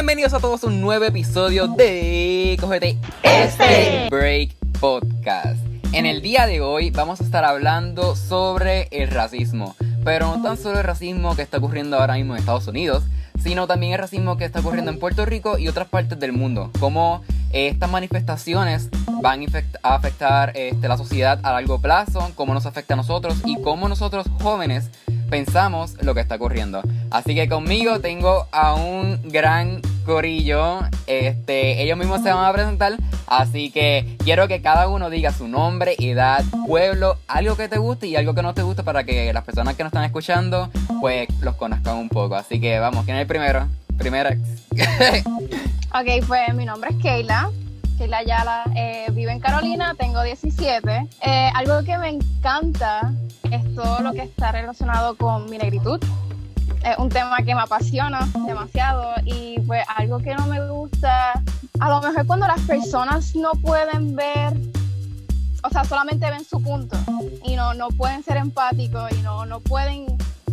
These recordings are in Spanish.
Bienvenidos a todos a un nuevo episodio de Cogete este Break Podcast. En el día de hoy vamos a estar hablando sobre el racismo, pero no tan solo el racismo que está ocurriendo ahora mismo en Estados Unidos, sino también el racismo que está ocurriendo en Puerto Rico y otras partes del mundo. Cómo estas manifestaciones van a afectar este, la sociedad a largo plazo, cómo nos afecta a nosotros y cómo nosotros jóvenes pensamos lo que está ocurriendo. Así que conmigo tengo a un gran corillo. Este, ellos mismos se van a presentar. Así que quiero que cada uno diga su nombre, edad, pueblo, algo que te guste y algo que no te guste para que las personas que nos están escuchando pues los conozcan un poco. Así que vamos, ¿quién es el primero? Primera. ok, pues mi nombre es Keila. Keila Ayala, eh, vivo en Carolina, tengo 17. Eh, algo que me encanta es todo lo que está relacionado con mi negritud. Es un tema que me apasiona demasiado y pues algo que no me gusta, a lo mejor cuando las personas no pueden ver, o sea, solamente ven su punto y no, no pueden ser empáticos y no, no pueden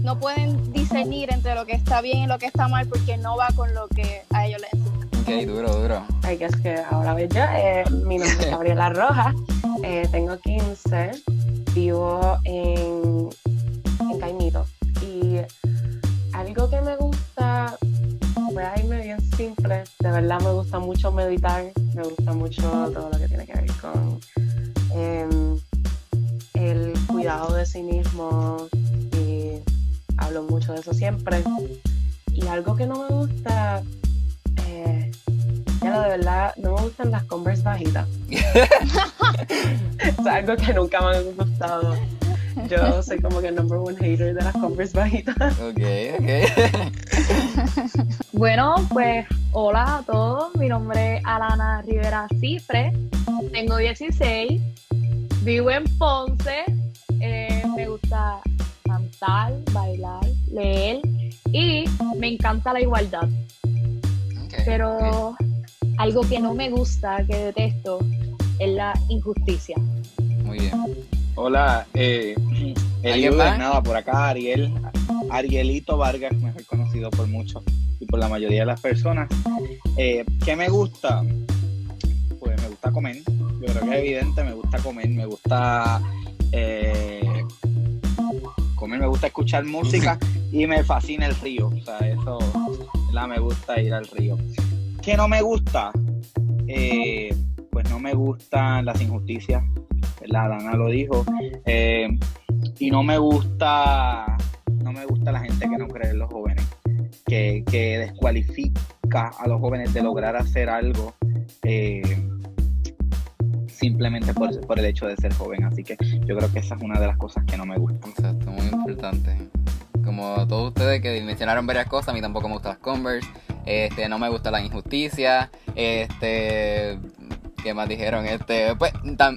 no pueden discernir entre lo que está bien y lo que está mal porque no va con lo que a ellos les enseñan. Ok, duro, duro. Ay, que es que ahora ves yo, eh, mi nombre es Gabriela Rojas, eh, tengo 15, vivo en, en Caimito y algo que me gusta, voy a irme bien simple, de verdad me gusta mucho meditar, me gusta mucho todo lo que tiene que ver con em, el cuidado de sí mismo, hablo mucho de eso siempre. Y algo que no me gusta, eh, ya de verdad, no me gustan las Converse bajitas. es algo que nunca me ha gustado. Yo soy como que el number one hater de las Converse bajitas. Ok, ok. bueno, pues hola a todos. Mi nombre es Alana Rivera Cifre. Tengo 16. Vivo en Ponce. Eh, me gusta cantar, bailar, leer y me encanta la igualdad. Pero algo que no me gusta, que detesto, es la injusticia. Muy bien. Hola, eh, nada, por acá Ariel, Arielito Vargas, mejor conocido por muchos y por la mayoría de las personas. Eh, ¿Qué me gusta? Pues me gusta comer, yo creo que es evidente, me gusta comer, me gusta eh, comer, me gusta escuchar música y me fascina el río. O sea, eso, la me gusta ir al río. ¿Qué no me gusta? Eh, pues no me gustan las injusticias, la Dana lo dijo. Eh, y no me gusta, no me gusta la gente que no cree en los jóvenes, que, que descualifica a los jóvenes de lograr hacer algo. Eh, simplemente por, el hecho de ser joven. Así que yo creo que esa es una de las cosas que no me gusta. Exacto, muy importante. Como todos ustedes que mencionaron varias cosas, a mí tampoco me gustan las Converse, este, no me gusta la injusticia, este, ¿qué más dijeron? Este, pues,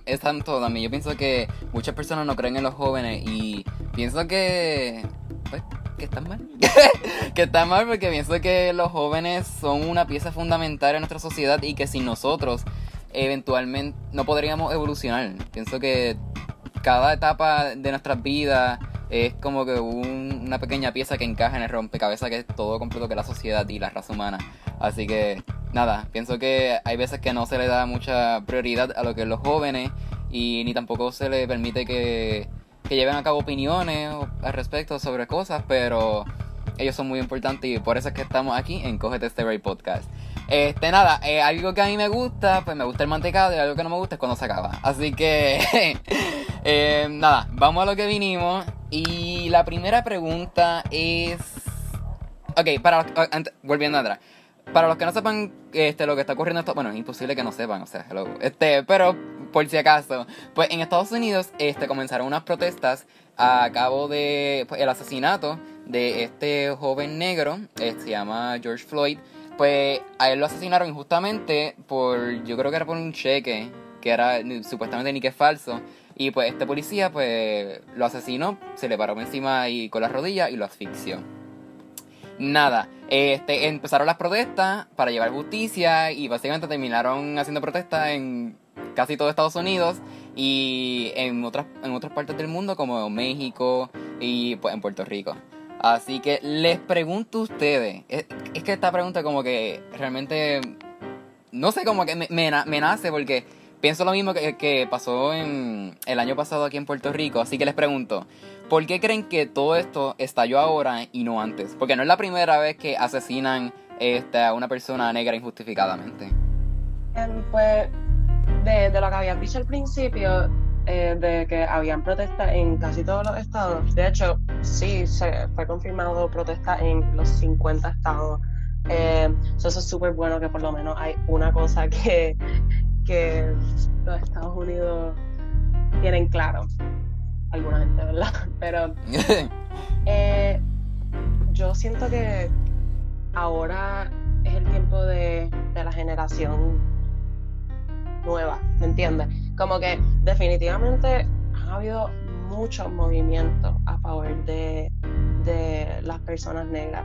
es tanto también. Yo pienso que muchas personas no creen en los jóvenes y pienso que, pues, que están mal. que están mal porque pienso que los jóvenes son una pieza fundamental en nuestra sociedad y que sin nosotros eventualmente no podríamos evolucionar. Pienso que cada etapa de nuestras vidas es como que una pequeña pieza que encaja en el rompecabezas que es todo completo que la sociedad y la raza humana. Así que nada, pienso que hay veces que no se le da mucha prioridad a lo que es los jóvenes y ni tampoco se le permite que, que lleven a cabo opiniones al respecto sobre cosas, pero ellos son muy importantes y por eso es que estamos aquí en Cogete Este Break Podcast. Este, nada, eh, algo que a mí me gusta, pues me gusta el mantecado y algo que no me gusta es cuando se acaba. Así que, eh, nada, vamos a lo que vinimos. Y la primera pregunta es... Ok, para volviendo atrás. Para los que no sepan este, lo que está ocurriendo, esto, bueno, es imposible que no sepan, o sea, este, pero por si acaso, pues en Estados Unidos este, comenzaron unas protestas a cabo de pues, el asesinato de este joven negro, eh, se llama George Floyd, pues a él lo asesinaron injustamente por, yo creo que era por un cheque, que era supuestamente ni que es falso. Y pues este policía pues lo asesinó, se le paró encima y con la rodilla y lo asfixió. Nada, este, empezaron las protestas para llevar justicia y básicamente terminaron haciendo protestas en casi todo Estados Unidos y en otras, en otras partes del mundo como México y pues en Puerto Rico. Así que les pregunto a ustedes, es, que esta pregunta como que realmente, no sé, como que me, me, nace porque pienso lo mismo que, pasó en el año pasado aquí en Puerto Rico, así que les pregunto, ¿por qué creen que todo esto estalló ahora y no antes? Porque no es la primera vez que asesinan este, a una persona negra injustificadamente. Em, pues, de, de lo que habías dicho al principio, eh, de que habían protestas en casi todos los estados. De hecho, sí, se fue confirmado protesta en los 50 estados. Eh, eso es súper bueno que por lo menos hay una cosa que, que los Estados Unidos tienen claro. Alguna gente, ¿verdad? Pero eh, yo siento que ahora es el tiempo de, de la generación nueva, ¿me entiendes? Como que definitivamente ha habido muchos movimientos a favor de, las personas negras.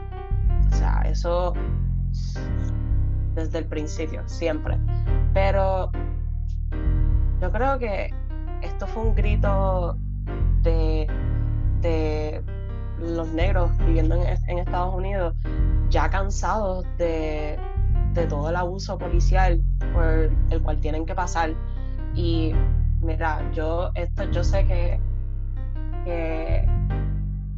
O sea, eso desde el principio, siempre. Pero yo creo que esto fue un grito de, los negros viviendo en, Estados Unidos, ya cansados de, de todo el abuso policial por el cual tienen que pasar y mira, yo, esto, yo sé que,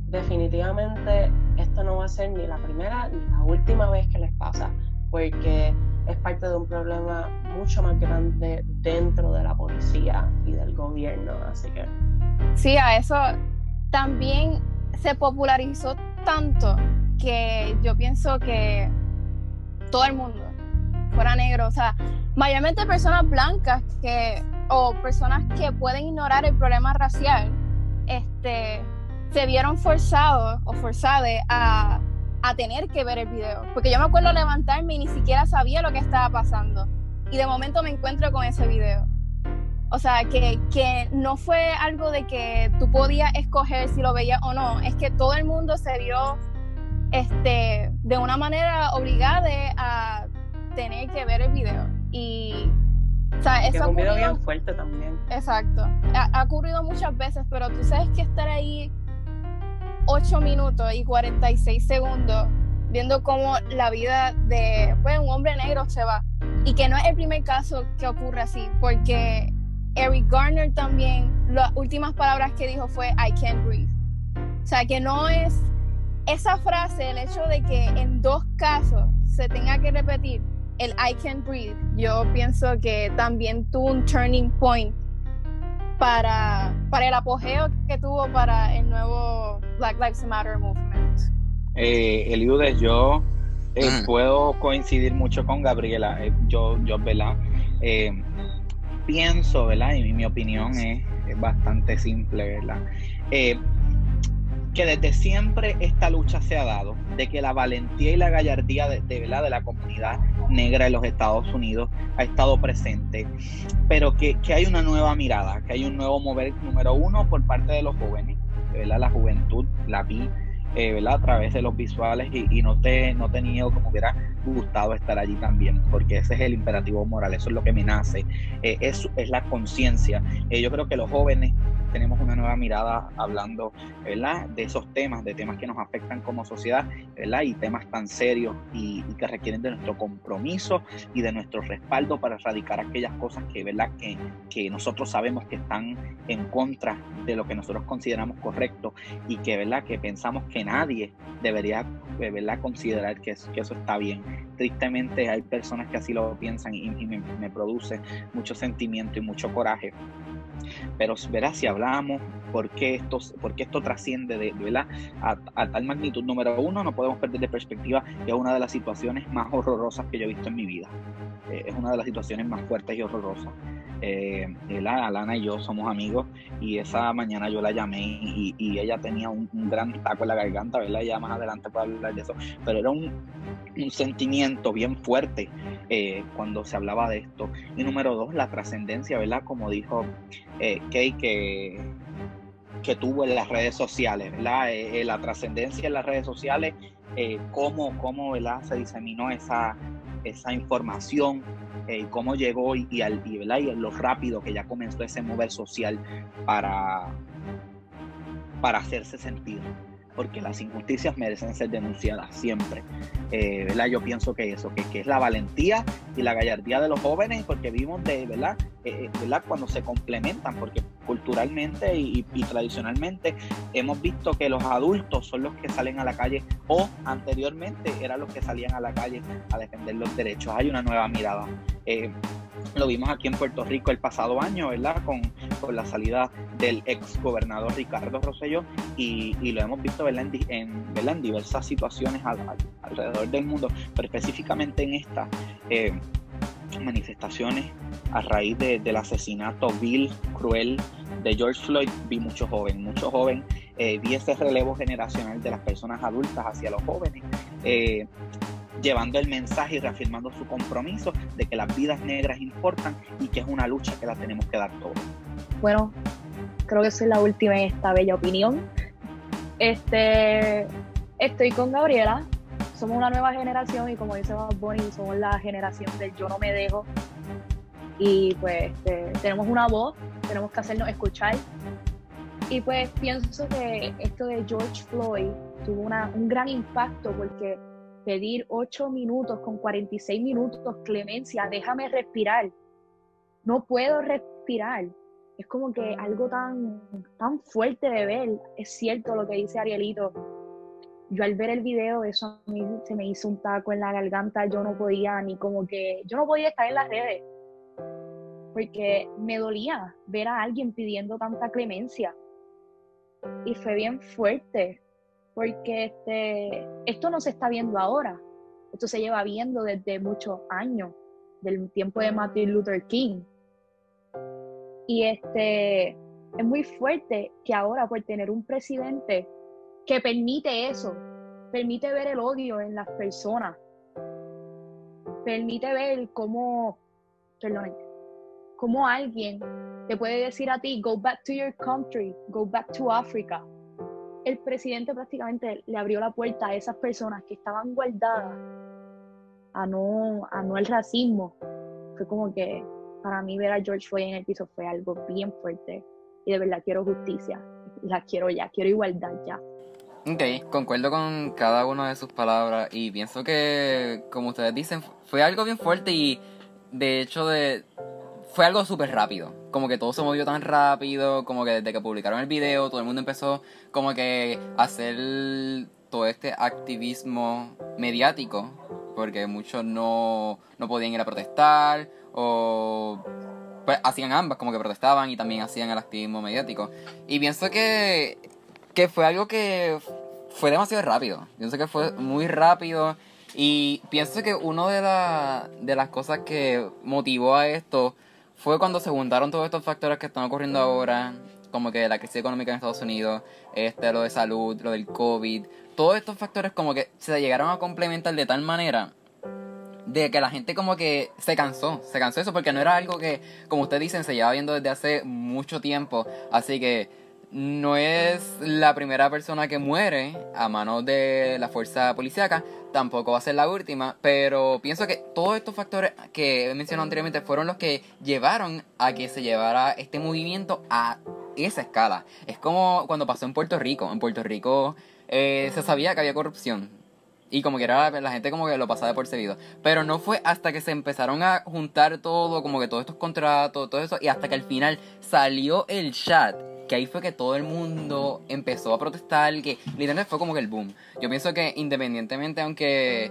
definitivamente esto no va a ser ni la primera ni la última vez que les pasa, porque es parte de un problema mucho más grande dentro de la policía y del gobierno, así que... Sí, a eso también se popularizó tanto que yo pienso que todo el mundo fuera negro, o sea, mayormente personas blancas que, o personas que pueden ignorar el problema racial, este, se vieron forzados o forzadas a, a tener que ver el video. Porque yo me acuerdo levantarme y ni siquiera sabía lo que estaba pasando. Y de momento me encuentro con ese video. O sea, que, que, no fue algo de que tú podías escoger si lo veías o no, es que todo el mundo se vio este, de una manera obligada a tener que ver el video. Y, o sea, eso ha ocurrido, bien fuerte también. Exacto. Ha, ocurrido muchas veces, pero tú sabes que estar ahí 8 minutos y 46 segundos viendo cómo la vida de pues, un hombre negro se va. Y que no es el primer caso que ocurre así, porque Eric Garner también, las últimas palabras que dijo fue I can't breathe. O sea, que no es esa frase, el hecho de que en dos casos se tenga que repetir, el I Can Breathe, yo pienso que también tuvo un turning point para, para el apogeo que tuvo para el nuevo Black Lives Matter movement. Eh, Eliudes, yo eh, puedo coincidir mucho con Gabriela. Eh, yo, yo, ¿verdad? Eh, pienso, ¿verdad? Y mi opinión es, es bastante simple, ¿verdad? Que desde siempre esta lucha se ha dado, de que la valentía y la gallardía de, de, de la comunidad negra en los Estados Unidos ha estado presente, pero que, que, hay una nueva mirada, que hay un nuevo mover, número uno, por parte de los jóvenes, ¿verdad? la juventud, la vi eh, ¿verdad? a través de los visuales y, no, te, no he tenido como hubiera gustado estar allí también, porque ese es el imperativo moral, eso es lo que me nace, eh, es, es la conciencia. Eh, yo creo que los jóvenes tenemos una nueva mirada hablando ¿verdad? de esos temas, de temas que nos afectan como sociedad ¿verdad? y temas tan serios y, que requieren de nuestro compromiso y de nuestro respaldo para erradicar aquellas cosas que, ¿verdad? que, que nosotros sabemos que están en contra de lo que nosotros consideramos correcto y que, ¿verdad? que pensamos que nadie debería ¿verdad? considerar que eso está bien. Tristemente hay personas que así lo piensan y, me, me produce mucho sentimiento y mucho coraje pero verás, si hablamos por qué esto, por esto trasciende de, ¿verdad? A, tal magnitud, número uno, no podemos perder de perspectiva que es una de las situaciones más horrorosas que yo he visto en mi vida. Eh, es una de las situaciones más fuertes y horrorosas. Eh, Alana y yo somos amigos y esa mañana yo la llamé y, ella tenía un, gran taco en la garganta, ¿verdad? Ya más adelante puedo hablar de eso, pero era un, un sentimiento bien fuerte eh, cuando se hablaba de esto. Y número dos, la trascendencia, ¿verdad? Como dijo eh, Kay, que, que tuvo en las redes sociales, ¿verdad? La trascendencia en las redes sociales, cómo, cómo ¿verdad? se diseminó esa, esa información, cómo llegó y, y, al, y lo rápido que ya comenzó ese mover social para, para hacerse sentir. Porque las injusticias merecen ser denunciadas siempre. Eh, ¿verdad? Yo pienso que eso, que, que, es la valentía y la gallardía de los jóvenes, porque vimos de, ¿verdad? Eh, eh, ¿verdad? Cuando se complementan, porque culturalmente y, tradicionalmente hemos visto que los adultos son los que salen a la calle o anteriormente eran los que salían a la calle a defender los derechos. Hay una nueva mirada. Lo vimos aquí en Puerto Rico el pasado año, ¿verdad? Con, con la salida del ex gobernador Ricardo Rosselló y, y lo hemos visto, ¿verdad? En, en, diversas situaciones alrededor del mundo, pero específicamente en esta. Eh, manifestaciones a raíz del asesinato vil, cruel de George Floyd, vi mucho joven, mucho joven, eh, vi ese relevo generacional de las personas adultas hacia los jóvenes, eh, llevando el mensaje y reafirmando su compromiso de que las vidas negras importan y que es una lucha que la tenemos que dar todos. Bueno, creo que soy la última en esta bella opinión. Este, estoy con Gabriela. Somos una nueva generación y como dice Bob Bunny, somos la generación del yo no me dejo. Y pues este, tenemos una voz, tenemos que hacernos escuchar. Y pues pienso que esto de George Floyd tuvo una, un gran impacto porque pedir 8 minutos con 46 minutos, clemencia, déjame respirar. No puedo respirar. Es como que algo tan, tan fuerte de ver. Es cierto lo que dice Arielito. Yo al ver el video, eso a mí se me hizo un taco en la garganta. Yo no podía ni como que, yo no podía estar en las redes. Porque me dolía ver a alguien pidiendo tanta clemencia. Y fue bien fuerte porque este, esto no se está viendo ahora, esto se lleva viendo desde muchos años, del tiempo de Martin Luther King. Y este, es muy fuerte que ahora por tener un presidente que permite eso, permite ver el odio en las personas, permite ver cómo, perdón, cómo alguien te puede decir a ti, go back to your country, go back to Africa, el presidente prácticamente le abrió la puerta a esas personas que estaban guardadas a no, a no el racismo. Fue como que para mí ver a George Floyd en el piso fue algo bien fuerte y de verdad quiero justicia, la quiero ya, quiero igualdad ya. Ok, concuerdo con cada una de sus palabras y pienso que, como ustedes dicen, fue algo bien fuerte y de hecho de, fue algo súper rápido. Como que todo se movió tan rápido, como que desde que publicaron el video, todo el mundo empezó como que a hacer todo este activismo mediático, porque muchos no, no podían ir a protestar, o pues, hacían ambas, como que protestaban y también hacían el activismo mediático. Y pienso que, que fue algo que fue demasiado rápido. Pienso que fue muy rápido. Y pienso que una de, de las cosas que motivó a esto fue cuando se juntaron todos estos factores que están ocurriendo ahora, como que la crisis económica en Estados Unidos, este, lo de salud, lo del COVID, todos estos factores como que se llegaron a complementar de tal manera de que la gente como que se cansó, se cansó eso porque no era algo que, como ustedes dicen, se lleva viendo desde hace mucho tiempo, así que no es la primera persona que muere a manos de la fuerza policíaca, tampoco va a ser la última, pero pienso que todos estos factores que he mencionado anteriormente fueron los que llevaron a que se llevara este movimiento a esa escala. Es como cuando pasó en Puerto Rico. En Puerto Rico eh, se sabía que había corrupción. Y como que era la gente como que lo pasaba por seguido. Pero no fue hasta que se empezaron a juntar todo, como que todos estos contratos, todo eso, y hasta que al final salió el chat que ahí fue que todo el mundo empezó a protestar, que literalmente fue como que el boom. Yo pienso que independientemente, aunque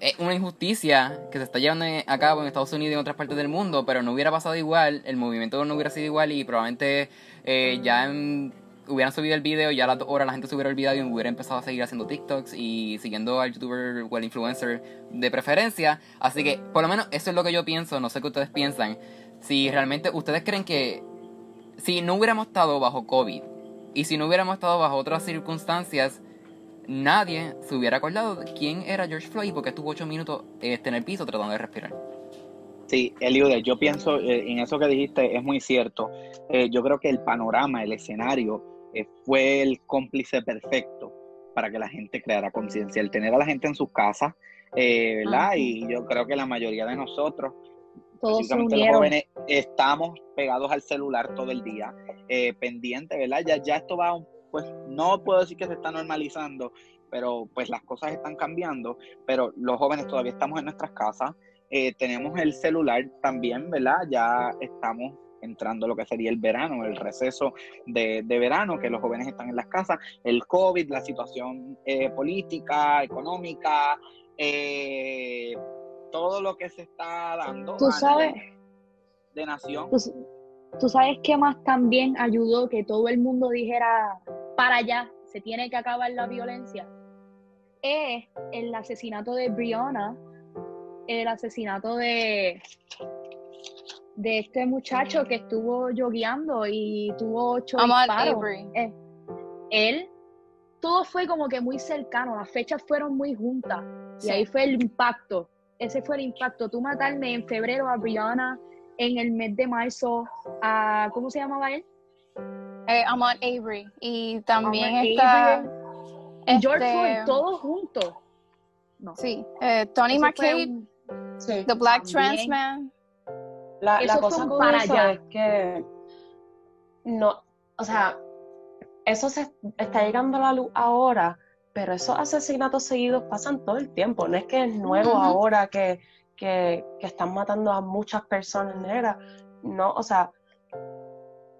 es una injusticia que se está llevando a cabo en Estados Unidos y en otras partes del mundo, pero no hubiera pasado igual, el movimiento no hubiera sido igual y probablemente eh, ya hubieran subido el video, ya a las dos horas la gente se hubiera olvidado y hubiera empezado a seguir haciendo TikToks y siguiendo al youtuber o al influencer de preferencia. Así que, por lo menos, eso es lo que yo pienso, no sé qué ustedes piensan. Si realmente ustedes creen que si no hubiéramos estado bajo COVID y si no hubiéramos estado bajo otras circunstancias, nadie se hubiera acordado de quién era George Floyd porque estuvo ocho minutos este, en el piso tratando de respirar. Sí, Eliude, yo pienso eh, en eso que dijiste, es muy cierto. Eh, yo creo que el panorama, el escenario, eh, fue el cómplice perfecto para que la gente creara conciencia. El tener a la gente en sus casas, ¿verdad? Y yo creo que la mayoría de nosotros todos los jóvenes estamos pegados al celular todo el día, eh, pendientes, ¿verdad? Ya, ya esto va pues no puedo decir que se está normalizando, pero pues las cosas están cambiando, pero los jóvenes todavía estamos en nuestras casas, eh, tenemos el celular también, ¿verdad? Ya estamos entrando lo que sería el verano, el receso de, verano, que los jóvenes están en las casas, el COVID, la situación eh, política, económica, eh, todo lo que se está dando. Tú sabes. De nación. Tú, sabes qué más también ayudó que todo el mundo dijera para allá, se tiene que acabar la violencia. Es el asesinato de Brianna, el asesinato de de este muchacho que estuvo yogueando y tuvo ocho disparos. Eh, él, todo fue como que muy cercano, las fechas fueron muy juntas y ahí fue el impacto. Ese fue el impacto. Tú matarme en febrero a Brianna, en el mes de marzo a, ¿cómo se llamaba él? Eh, Ahmad Avery. Y también está... George este, Floyd, todos juntos. Sí, eh, Tony McCabe, The Black Trans Man. La, cosa con eso es que no, o sea, eso se está llegando a la luz ahora, pero esos asesinatos seguidos pasan todo el tiempo. No es que es nuevo ahora que, que, están matando a muchas personas negras. No, o sea,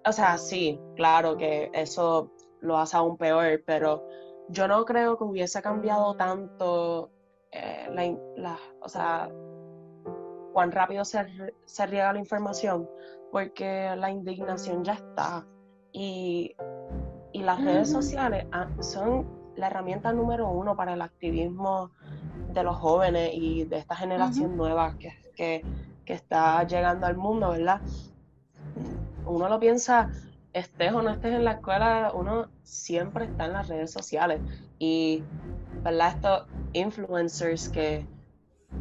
o sea, sí, claro que eso lo hace aún peor, pero yo no creo que hubiese cambiado tanto eh, la, la, o sea, cuán rápido se, riega la información, porque la indignación ya está. Y, las redes sociales ah, son la herramienta número uno para el activismo de los jóvenes y de esta generación nueva que, está llegando al mundo, ¿verdad? Uno lo piensa, estés o no estés en la escuela, uno siempre está en las redes sociales. Y, ¿verdad? Estos influencers que,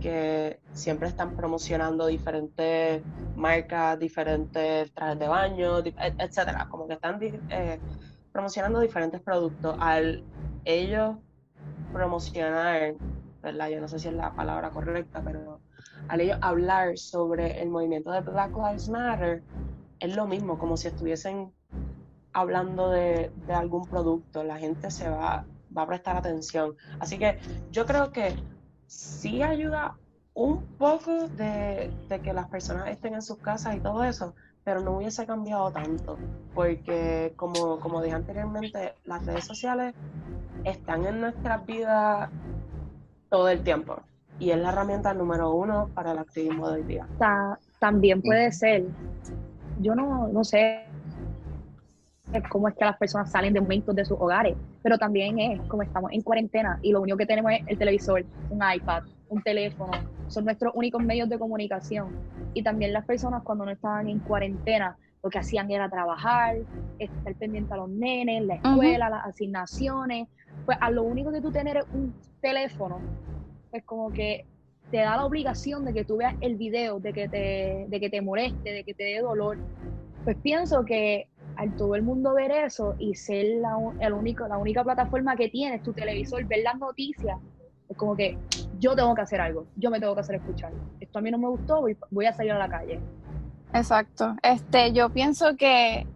que siempre están promocionando diferentes marcas, diferentes trajes de baño, etcétera, como que están eh, promocionando diferentes productos. Al ellos promocionar, ¿verdad? Yo no sé si es la palabra correcta, pero al ellos hablar sobre el movimiento de Black Lives Matter, es lo mismo, como si estuviesen hablando de, de algún producto, la gente se va, va a prestar atención. Así que yo creo que sí ayuda un poco de, que las personas estén en sus casas y todo eso, pero no hubiese cambiado tanto, porque como, como dije anteriormente, las redes sociales están en nuestras vidas todo el tiempo y es la herramienta número uno para el activismo de hoy día. también puede ser, yo no, no sé cómo es que las personas salen de momentos de sus hogares, pero también es como estamos en cuarentena y lo único que tenemos es el televisor, un iPad, un teléfono, son nuestros únicos medios de comunicación. Y también las personas cuando no estaban en cuarentena, lo que hacían era trabajar, estar pendiente a los nenes, la escuela, las asignaciones. Pues a lo único que tú tener un teléfono, pues como que te da la obligación de que tú veas el video, de que te, de que te moleste, de que te dé dolor. Pues pienso que al todo el mundo ver eso y ser la, el único, la única plataforma que tienes, tu televisor, ver las noticias, es como que yo tengo que hacer algo, yo me tengo que hacer escuchar. Esto a mí no me gustó, voy, a salir a la calle. Exacto. Este, yo pienso que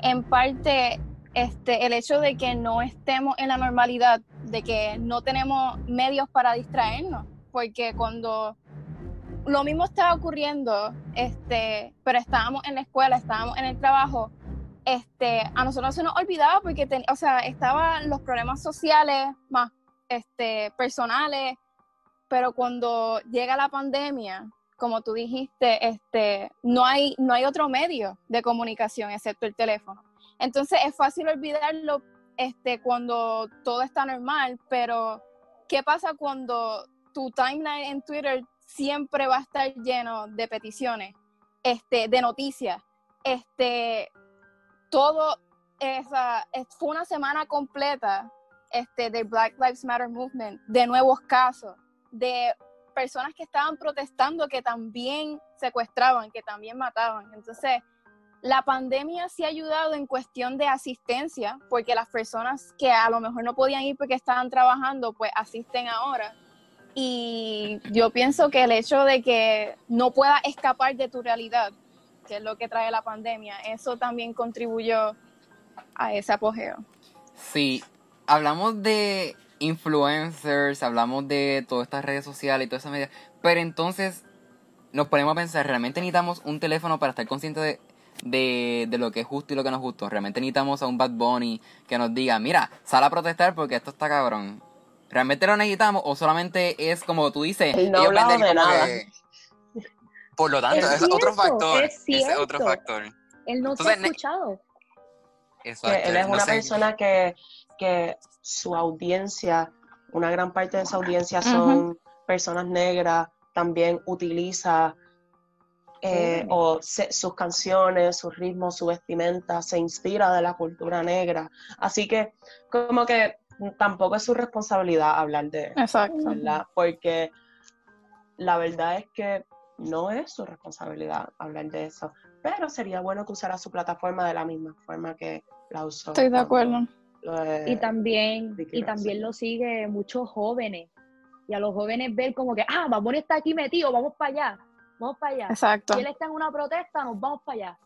en parte este, el hecho de que no estemos en la normalidad, de que no tenemos medios para distraernos, porque cuando lo mismo estaba ocurriendo, este, pero estábamos en la escuela, estábamos en el trabajo, este, a nosotros se nos olvidaba porque, o sea, estaban los problemas sociales más este, personales, pero cuando llega la pandemia, como tú dijiste, este, no, hay, no hay otro medio de comunicación excepto el teléfono. Entonces es fácil olvidarlo este, cuando todo está normal, pero ¿qué pasa cuando tu timeline en Twitter siempre va a estar lleno de peticiones, este, de noticias? Este, todo esa, fue una semana completa este, de Black Lives Matter Movement, de nuevos casos, de personas que estaban protestando, que también secuestraban, que también mataban. Entonces, la pandemia sí ha ayudado en cuestión de asistencia, porque las personas que a lo mejor no podían ir porque estaban trabajando, pues asisten ahora. Y yo pienso que el hecho de que no puedas escapar de tu realidad, que es lo que trae la pandemia, eso también contribuyó a ese apogeo. sí, hablamos de influencers, hablamos de todas estas redes sociales y todas esas medidas, pero entonces nos ponemos a pensar, ¿realmente necesitamos un teléfono para estar conscientes de, de, de, lo que es justo y lo que no es justo? ¿Realmente necesitamos a un Bad Bunny que nos diga, mira, sal a protestar porque esto está cabrón? ¿Realmente lo necesitamos o solamente es como tú dices? No ellos de nada. Por lo tanto, es, otro factor. Es ese otro factor. Él no se ha escuchado. Exacto, él es una persona que, que su audiencia, una gran parte de esa audiencia son personas negras, también utiliza eh, o sus canciones, sus ritmos, su vestimenta, se inspira de la cultura negra. Así que como que tampoco es su responsabilidad hablar de eso, ¿verdad? Porque la verdad es que no es su responsabilidad hablar de eso, pero sería bueno que usara su plataforma de la misma forma que la usó. Estoy de acuerdo. Y también, y también lo sigue muchos jóvenes y a los jóvenes ver como que, ah, Baboni está aquí metido, vamos para allá, vamos para allá. Exacto. Si él está en una protesta, nos vamos para allá.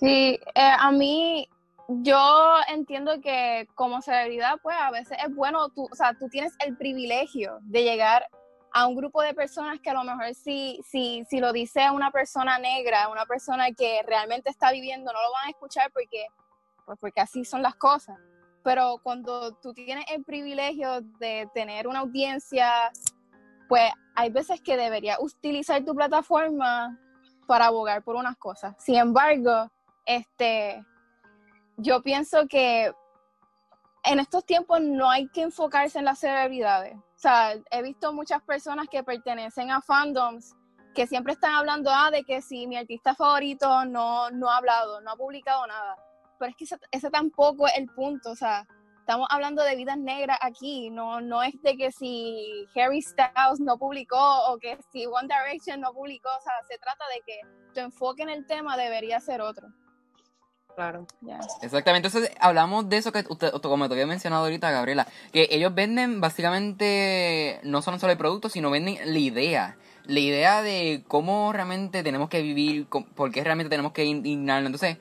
Sí, eh, a mí, yo entiendo que como celebridad, pues a veces es bueno, tú, o sea, tú tienes el privilegio de llegar a un grupo de personas que a lo mejor si, si, si lo dice una persona negra, una persona que realmente está viviendo, no lo van a escuchar porque, pues porque así son las cosas pero cuando tú tienes el privilegio de tener una audiencia, pues hay veces que deberías utilizar tu plataforma para abogar por unas cosas. Sin embargo, este, yo pienso que en estos tiempos no hay que enfocarse en las celebridades. O sea, he visto muchas personas que pertenecen a fandoms que siempre están hablando ah, de que si mi artista favorito no, no ha hablado, no ha publicado nada pero es que ese, tampoco es el punto, o sea, estamos hablando de vidas negras aquí, no, no es de que si Harry Styles no publicó o que si One Direction no publicó, o sea, se trata de que tu enfoque en el tema debería ser otro. Claro. Exactamente, entonces hablamos de eso que usted, como te había mencionado ahorita, Gabriela, que ellos venden básicamente no solo el producto, sino venden la idea la idea de cómo realmente tenemos que vivir, por qué realmente tenemos que indignarnos. Entonces,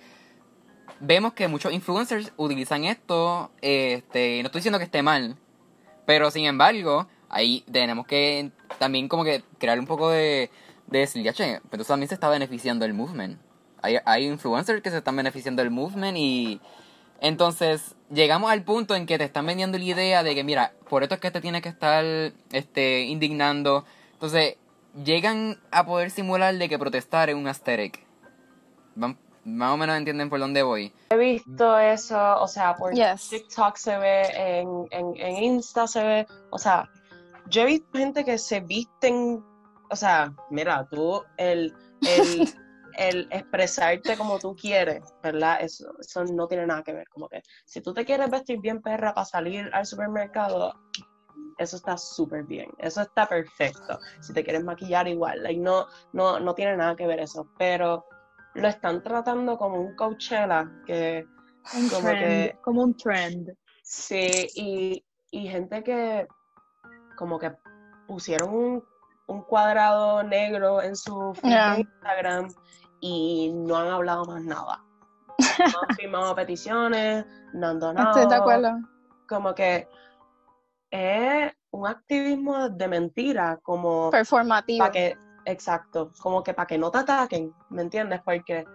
vemos que muchos influencers utilizan esto, este, no estoy diciendo que esté mal, pero sin embargo, ahí tenemos que también como que crear un poco de, de decir, ya che, pero también se está beneficiando el movement. Hay, hay influencers que se están beneficiando del movement y entonces llegamos al punto en que te están vendiendo la idea de que mira, por esto es que te tiene que estar este, indignando. Entonces llegan a poder simular de que protestar es un aesthetic. Van más o menos entienden por dónde voy. He visto eso, o sea, por TikTok se ve, en, en, Insta se ve, o sea, yo he visto gente que se visten, o sea, mira, tú, el, el, el expresarte como tú quieres, ¿verdad? Eso, eso no tiene nada que ver, como que si tú te quieres vestir bien perra para salir al supermercado, eso está súper bien, eso está perfecto. Si te quieres maquillar igual, no, no, no tiene nada que ver eso, pero lo están tratando como un Coachella, que como que como un trend. Sí, y, gente que como que pusieron un, cuadrado negro en su Instagram y no han hablado más nada. No han firmado peticiones, no han donado. Estoy de acuerdo. Como que es un activismo de mentira, como performativo. Para que Exacto, como que para que no te ataquen, ¿me entiendes? Porque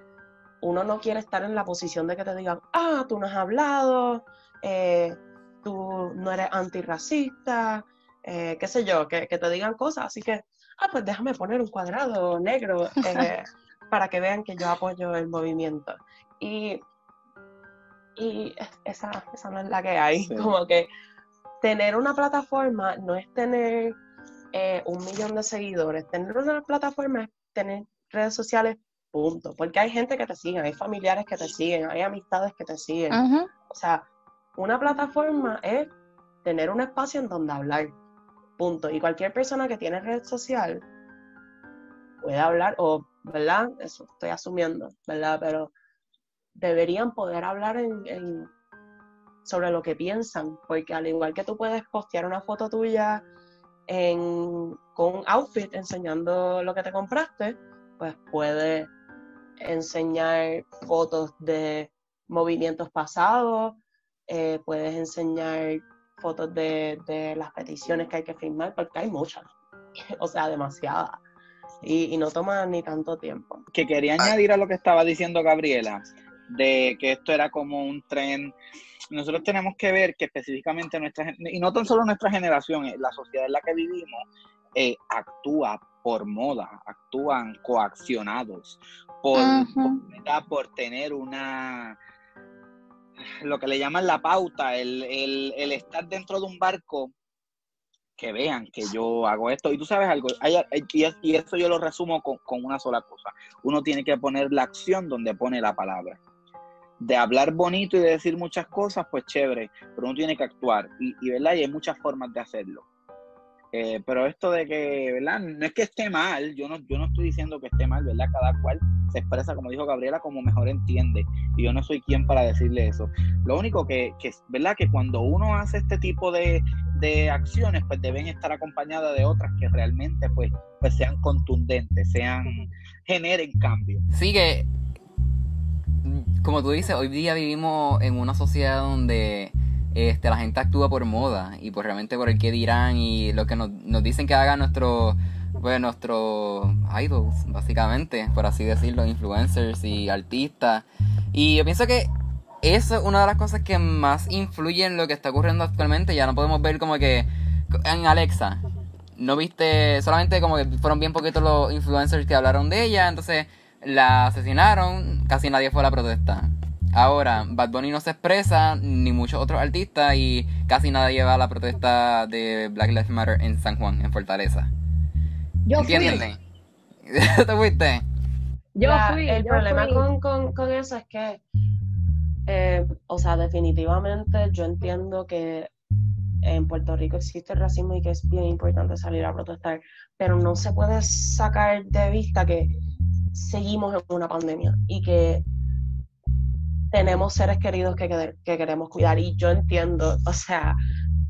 uno no quiere estar en la posición de que te digan, ah, tú no has hablado, eh, tú no eres antirracista, eh, qué sé yo, que, te digan cosas. Así que, ah, pues déjame poner un cuadrado negro eh, para que vean que yo apoyo el movimiento. Y, y esa, esa no es la que hay. Como que tener una plataforma no es tener eh, un millón de seguidores, tener una plataforma tener redes sociales, punto. Porque hay gente que te sigue, hay familiares que te siguen, hay amistades que te siguen. O sea, una plataforma es tener un espacio en donde hablar, punto. Y cualquier persona que tiene red social puede hablar, o, ¿verdad? Eso estoy asumiendo, ¿verdad? Pero deberían poder hablar en, sobre lo que piensan, porque al igual que tú puedes postear una foto tuya con un outfit enseñando lo que te compraste, pues puedes enseñar fotos de movimientos pasados, eh, puedes enseñar fotos de, las peticiones que hay que firmar, porque hay muchas, o sea, demasiadas. Y, no toma ni tanto tiempo. Que quería añadir a lo que estaba diciendo Gabriela, de que esto era como un tren. Nosotros tenemos que ver que específicamente nuestra, y no tan solo nuestra generación, eh, la sociedad en la que vivimos, eh, actúa por moda, actúan coaccionados por, por, tener una, lo que le llaman la pauta, el, estar dentro de un barco que vean que yo hago esto. Y tú sabes algo, y, eso yo lo resumo con, una sola cosa. Uno tiene que poner la acción donde pone la palabra. De hablar bonito y de decir muchas cosas, pues chévere, pero uno tiene que actuar. Y, y, ¿verdad? y hay muchas formas de hacerlo. Eh, pero esto de que, ¿verdad? No es que esté mal, yo no, yo no estoy diciendo que esté mal, ¿verdad? Cada cual se expresa, como dijo Gabriela, como mejor entiende. Y yo no soy quien para decirle eso. Lo único que, que ¿verdad? Que cuando uno hace este tipo de, de acciones, pues deben estar acompañadas de otras que realmente, pues, pues sean contundentes, sean, generen cambio. Sí que, como tú dices, hoy día vivimos en una sociedad donde este, la gente actúa por moda y por realmente por el que dirán y lo que nos, dicen que hagan nuestros pues, nuestros idols, básicamente, por así decirlo, influencers y artistas. Y yo pienso que eso es una de las cosas que más influye en lo que está ocurriendo actualmente. Ya no podemos ver como que en Alexa, no viste, solamente como que fueron bien poquitos los influencers que hablaron de ella, entonces la asesinaron, casi nadie fue a la protesta. Ahora, Bad Bunny no se expresa, ni muchos otros artistas, y casi nadie lleva a la protesta de Black Lives Matter en San Juan, en Fortaleza. Yo fui. ¿Te fuiste? Yo fui. El problema Con, eso es que, eh, o sea, definitivamente yo entiendo que en Puerto Rico existe el racismo y que es bien importante salir a protestar, pero no se puede sacar de vista que seguimos en una pandemia y que tenemos seres queridos que, que, queremos cuidar y yo entiendo, o sea,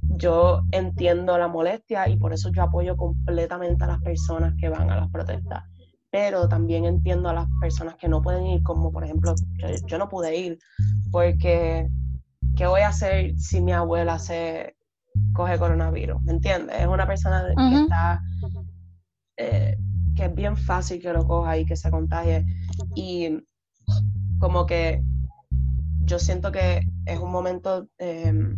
yo entiendo la molestia y por eso yo apoyo completamente a las personas que van a las protestas, pero también entiendo a las personas que no pueden ir, como por ejemplo, yo, no pude ir porque ¿qué voy a hacer si mi abuela se coge coronavirus? ¿Me entiendes? Es una persona que está... Eh, que es bien fácil que lo coja y que se contagie. Y como que yo siento que es un momento em,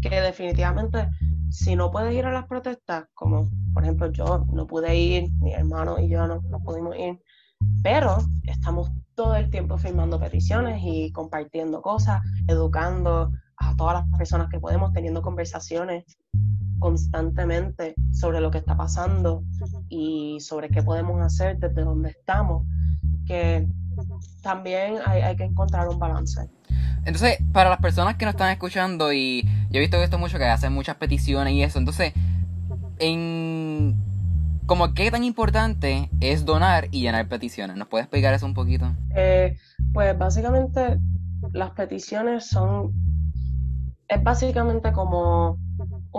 que definitivamente si no puedes ir a las protestas, como por ejemplo yo no pude ir, mi hermano y yo no, pudimos ir, pero estamos todo el tiempo firmando peticiones y compartiendo cosas, educando a todas las personas que podemos, teniendo conversaciones constantemente sobre lo que está pasando y sobre qué podemos hacer desde donde estamos, que también hay, que encontrar un balance. Entonces, para las personas que nos están escuchando, y yo he visto esto mucho, que hacen muchas peticiones y eso, entonces, en como qué tan importante es donar y llenar peticiones. ¿Nos puedes explicar eso un poquito? Eh, pues básicamente las peticiones son, es básicamente como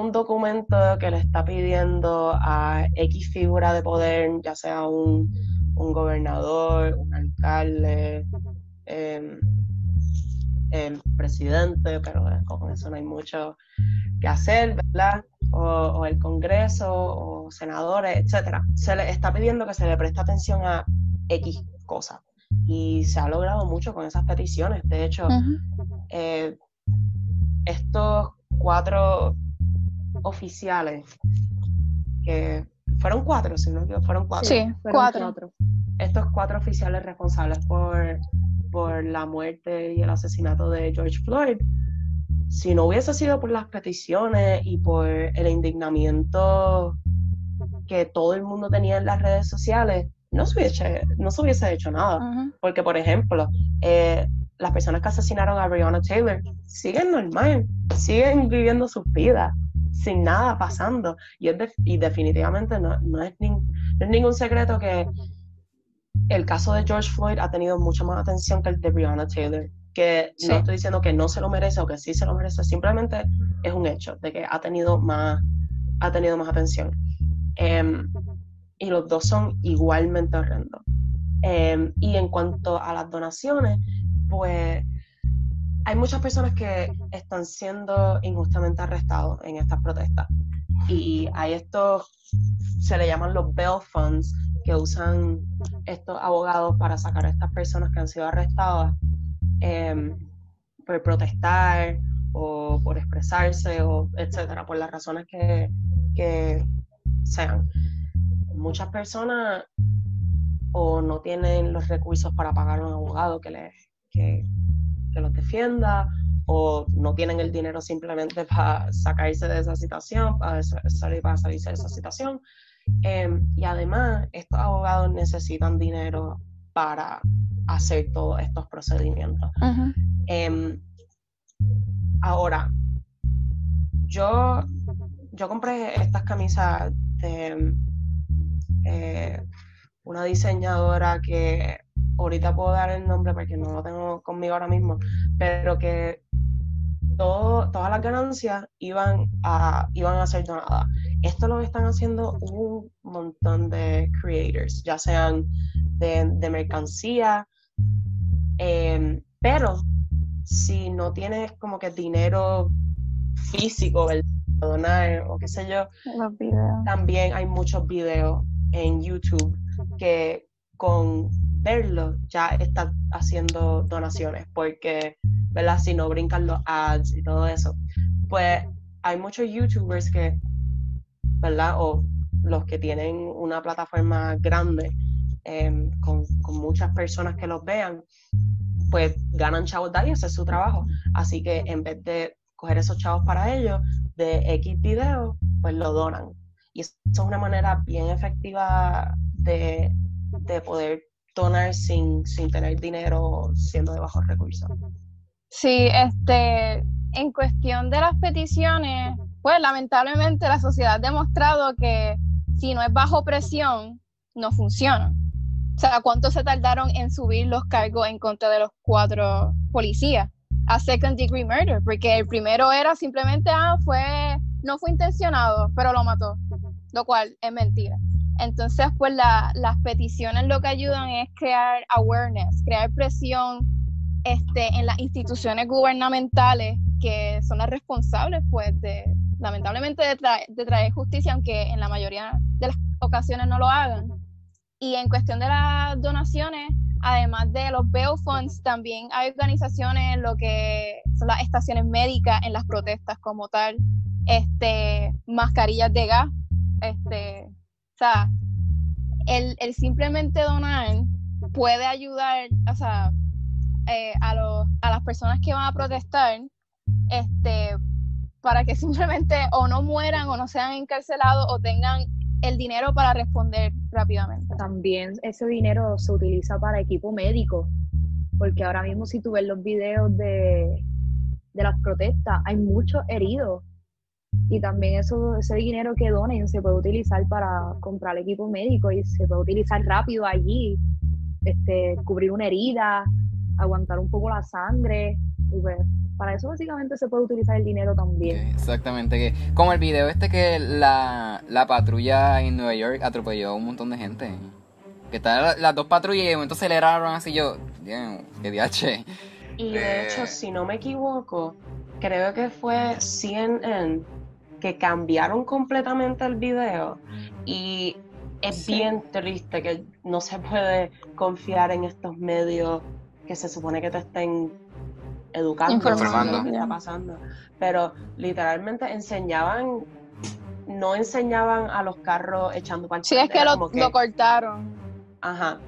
un documento que le está pidiendo a X figura de poder, ya sea un un gobernador, un alcalde, em, el presidente, pero con eso no hay mucho que hacer, ¿verdad? O, el Congreso, o senadores, etcétera. Se le está pidiendo que se le preste atención a X cosas. Y se ha logrado mucho con esas peticiones. De hecho, eh, estos cuatro oficiales que fueron cuatro, si no fueron cuatro. Sí, cuatro. Estos cuatro oficiales responsables por, por la muerte y el asesinato de George Floyd, si no hubiese sido por las peticiones y por el indignamiento que todo el mundo tenía en las redes sociales, no se hubiese, no se hubiese hecho nada. Porque, por ejemplo, eh, las personas que asesinaron a Breonna Taylor siguen normal, siguen viviendo sus vidas sin nada pasando. Y, y definitivamente no, es ningún secreto que el caso de George Floyd ha tenido mucha más atención que el de Breonna Taylor. Que no estoy diciendo que no se lo merece o que sí se lo merece, simplemente es un hecho de que ha tenido más, ha tenido más atención. Em, y los dos son igualmente horrendos. Em, y en cuanto a las donaciones, pues hay muchas personas que están siendo injustamente arrestados en estas protestas. Y hay estos, se le llaman los bail funds, que usan estos abogados para sacar a estas personas que han sido arrestadas em, por protestar o por expresarse o etcétera, por las razones que, que sean. Muchas personas o no tienen los recursos para pagar a un abogado que, les, que, que los defienda o no tienen el dinero simplemente para sacarse de esa situación, para salir para salirse de esa situación. Em, y además, estos abogados necesitan dinero para hacer todos estos procedimientos. Em, ahora, yo, yo compré estas camisas de eh, una diseñadora que ahorita puedo dar el nombre porque no lo tengo conmigo ahora mismo, pero que todo, todas las ganancias iban a, iban a ser donadas. Esto lo están haciendo un montón de creators, ya sean de, de mercancía, em, pero si no tienes como que dinero físico, el donar o qué sé yo, también hay muchos videos en YouTube que con verlo ya están haciendo donaciones, porque, ¿verdad? Si no brincan los ads y todo eso, pues hay muchos YouTubers que, ¿verdad? O los que tienen una plataforma grande em, con, muchas personas que los vean, pues ganan chavos de ese es su trabajo. Así que en vez de coger esos chavos para ellos, de X videos, pues lo donan. Y eso es una manera bien efectiva de, poder donar sin, sin tener dinero siendo de bajos recursos. Sí, este, en cuestión de las peticiones, pues lamentablemente la sociedad ha demostrado que si no es bajo presión, no funciona. O sea, ¿cuánto se tardaron en subir los cargos en contra de los cuatro policías? A second degree murder, porque el primero era simplemente, ah, fue, no fue intencionado, pero lo mató, lo cual es mentira. Entonces, pues las peticiones lo que ayudan es crear awareness, crear presión este, en las instituciones gubernamentales que son las responsables, pues, de, lamentablemente, de, de traer justicia, aunque en la mayoría de las ocasiones no lo hagan. Y en cuestión de las donaciones, además de los bail funds, también hay organizaciones, lo que son las estaciones médicas en las protestas como tal, este, mascarillas de gas, este, sea, el, simplemente donar puede ayudar, o sea, eh, a, los, a las personas que van a protestar, este, para que simplemente o no mueran o no sean encarcelados o tengan el dinero para responder rápidamente. También ese dinero se utiliza para equipo médico, porque ahora mismo si tú ves los videos de, de las protestas, hay muchos heridos y también eso, ese dinero que donen se puede utilizar para comprar equipo médico y se puede utilizar rápido allí, este, cubrir una herida, aguantar un poco la sangre. Y pues para eso básicamente se puede utilizar el dinero también. exactamente, que como el video este que la, la patrulla en Nueva York atropelló a un montón de gente. Que están las dos patrullas y momento aceleraron así yo, bien, qué DH. Y de hecho, si no me equivoco, creo que fue CNN que cambiaron completamente el video y es bien triste que no se puede confiar en estos medios que se supone que te estén educando informando lo que está pasando. Pero literalmente enseñaban, no enseñaban a los carros echando para Sí, es que lo, lo cortaron. Ajá.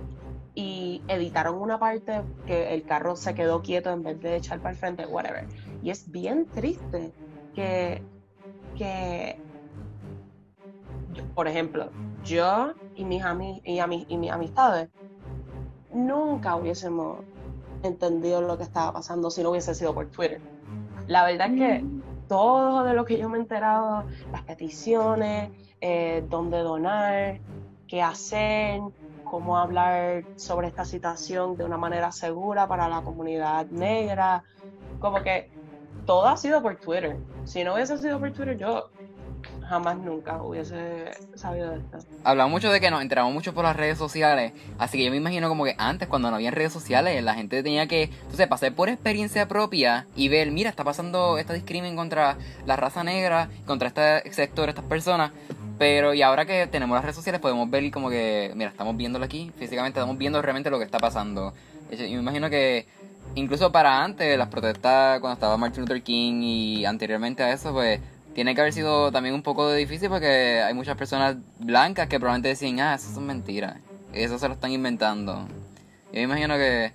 Y editaron una parte que el carro se quedó quieto en vez de echar para el frente, whatever. Y es bien triste que que, por ejemplo, yo y mis, y, y mis amistades nunca hubiésemos entendido lo que estaba pasando si no hubiese sido por Twitter. La verdad es que mm. todo de lo que yo me he enterado, las peticiones, eh, dónde donar, qué hacer, cómo hablar sobre esta situación de una manera segura para la comunidad negra, como que todo ha sido por Twitter. Si no hubiese sido por Twitter, yo jamás nunca hubiese sabido de esto. Hablamos mucho de que nos enteramos mucho por las redes sociales, así que yo me imagino como que antes, cuando no había redes sociales, la gente tenía que, entonces, pasar por experiencia propia y ver, mira, está pasando esta discriminación contra la raza negra, contra este sector, estas personas. Pero y ahora que tenemos las redes sociales podemos ver como que, mira, estamos viéndolo aquí, físicamente estamos viendo realmente lo que está pasando. Y me imagino que incluso para antes, las protestas cuando estaba Martin Luther King y anteriormente a eso, pues tiene que haber sido también un poco difícil porque hay muchas personas blancas que probablemente decían, ah, eso son mentiras. Eso se lo están inventando. Yo me imagino que,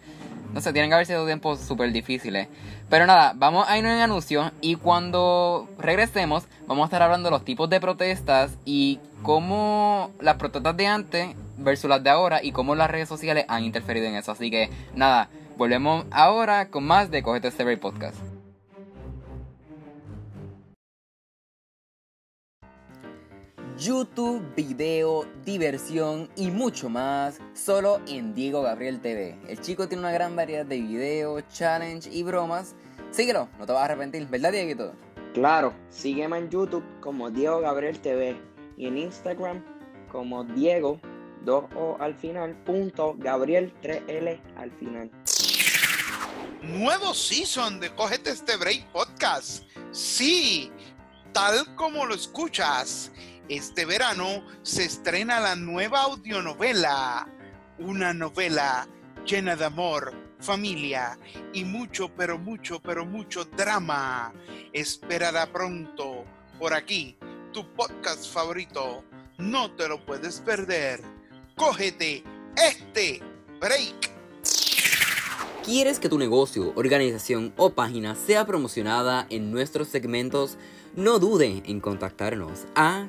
no sé, tienen que haber sido tiempos súper difíciles. Pero nada, vamos a ir en anuncio y cuando regresemos vamos a estar hablando de los tipos de protestas y cómo las protestas de antes versus las de ahora y cómo las redes sociales han interferido en eso. Así que nada, volvemos ahora con más de Cogete Este Podcast. YouTube, video, diversión y mucho más, solo en Diego Gabriel TV. El chico tiene una gran variedad de videos, challenge y bromas. Síguelo, no te vas a arrepentir, ¿verdad, Dieguito? Claro, sígueme en YouTube como Diego Gabriel TV y en Instagram como Diego 2O al final, punto Gabriel 3L al final. Nuevo season de Cógete este Break Podcast. Sí, tal como lo escuchas este verano se estrena la nueva audionovela, una novela llena de amor, familia y mucho, pero mucho, pero mucho drama. Esperará pronto por aquí, tu podcast favorito. No te lo puedes perder. Cógete este break. ¿Quieres que tu negocio, organización o página sea promocionada en nuestros segmentos? No dude en contactarnos a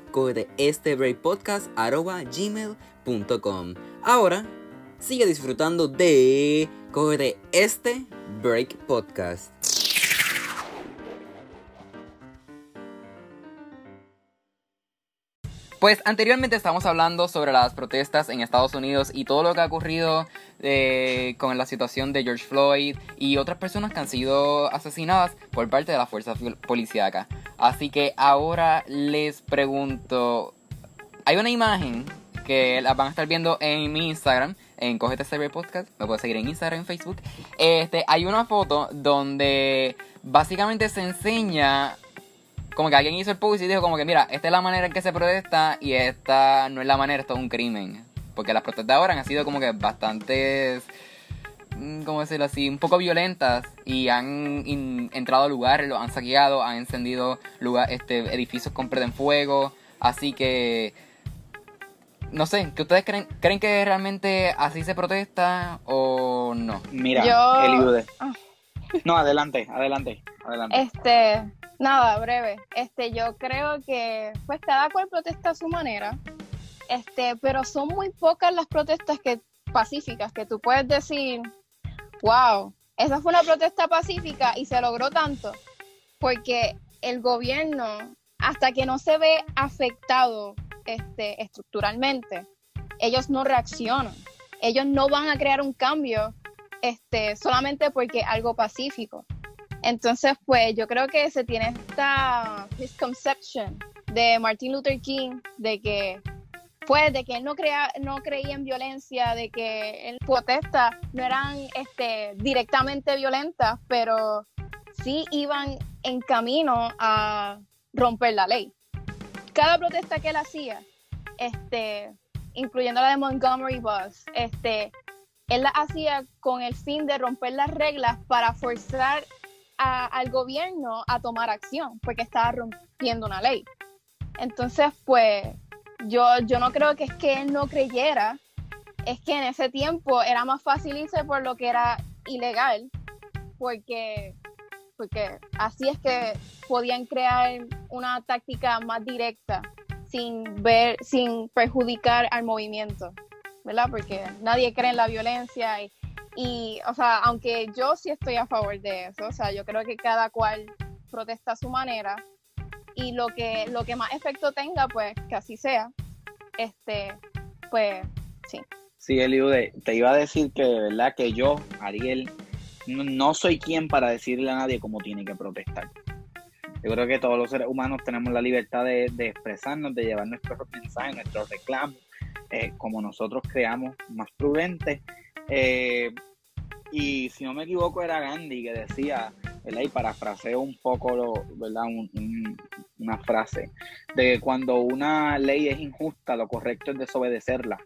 gmail.com Ahora, sigue disfrutando de Cógete este Break Podcast. Pues anteriormente estábamos hablando sobre las protestas en Estados Unidos y todo lo que ha ocurrido eh, con la situación de George Floyd y otras personas que han sido asesinadas por parte de la fuerza policíaca. Así que ahora les pregunto, hay una imagen que la van a estar viendo en mi Instagram, en Cogete Podcast, me puedes seguir en Instagram, en Facebook. Este, hay una foto donde básicamente se enseña como que alguien hizo el post y dijo como que mira, esta es la manera en que se protesta y esta no es la manera, esto es un crimen. Porque las protestas ahora han sido como que bastantes, mm, ¿cómo decirlo así? Un poco violentas y han entrado a lugares, los han saqueado, han encendido lugar, este, edificios con en fuego. Así que, no sé, ¿qué ustedes creen? ¿Creen que realmente así se protesta o no? Mira, Yo... Ah. No, adelante, adelante, adelante. Este, Nada, breve. Este, yo creo que pues cada cual protesta a su manera. Este, pero son muy pocas las protestas que pacíficas que tú puedes decir, wow, esa fue una protesta pacífica y se logró tanto, porque el gobierno, hasta que no se ve afectado este, estructuralmente, ellos no reaccionan, ellos no van a crear un cambio este, solamente porque algo pacífico. Entonces, pues yo creo que se tiene esta misconception de Martin Luther King de que pues de que él no crea, no creía en violencia, de que él protestas no eran este, directamente violentas, pero sí iban en camino a romper la ley. Cada protesta que él hacía, este, incluyendo la de Montgomery Bus, este, él la hacía con el fin de romper las reglas para forzar al gobierno a tomar acción, porque estaba rompiendo una ley. Entonces, pues, yo, yo no creo que es que él no creyera, es que en ese tiempo era más fácil irse por lo que era ilegal, porque, porque así es que podían crear una táctica más directa sin ver, sin perjudicar al movimiento, ¿verdad? Porque nadie cree en la violencia y y, o sea, aunque yo sí estoy a favor de eso, o sea, yo creo que cada cual protesta a su manera y lo que, lo que más efecto tenga, pues que así sea. Este, pues sí. Sí, Eliude, te iba a decir que de verdad que yo, Ariel, no, soy quien para decirle a nadie cómo tiene que protestar. Yo creo que todos los seres humanos tenemos la libertad de, expresarnos, de llevar nuestros mensajes, nuestros reclamos, eh, como nosotros creamos más prudentes. Eh, y si no me equivoco era Gandhi que decía, ¿verdad? Y parafraseo un poco, lo, ¿verdad? una frase, de que cuando una ley es injusta, lo correcto es desobedecerla.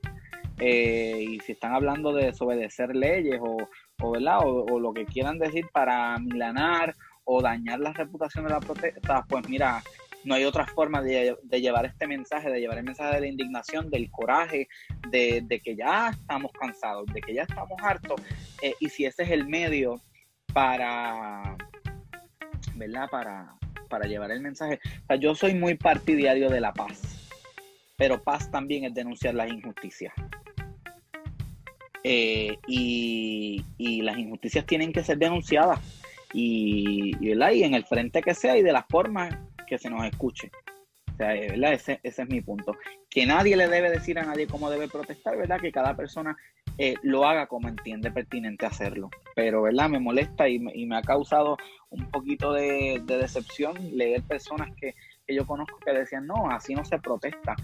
Eh, y si están hablando de desobedecer leyes o, ¿verdad? O, lo que quieran decir para milanar o dañar la reputación de la protesta, pues mira, no hay otra forma de, llevar este mensaje, de llevar el mensaje de la indignación, del coraje, de, que ya estamos cansados, de que ya estamos hartos. Eh, y si ese es el medio para, ¿verdad? Para, para llevar el mensaje. O sea, yo soy muy partidario de la paz, pero paz también es denunciar las injusticias. Eh, y, las injusticias tienen que ser denunciadas y, y, y en el frente que sea y de la forma que se nos escuche. O sea, ¿verdad? Ese, es mi punto. Que nadie le debe decir a nadie cómo debe protestar, ¿verdad? Que cada persona eh, lo haga como entiende pertinente hacerlo. Pero, ¿verdad? Me molesta y me, ha causado un poquito de, decepción leer personas que, yo conozco que decían, no, así no se protesta.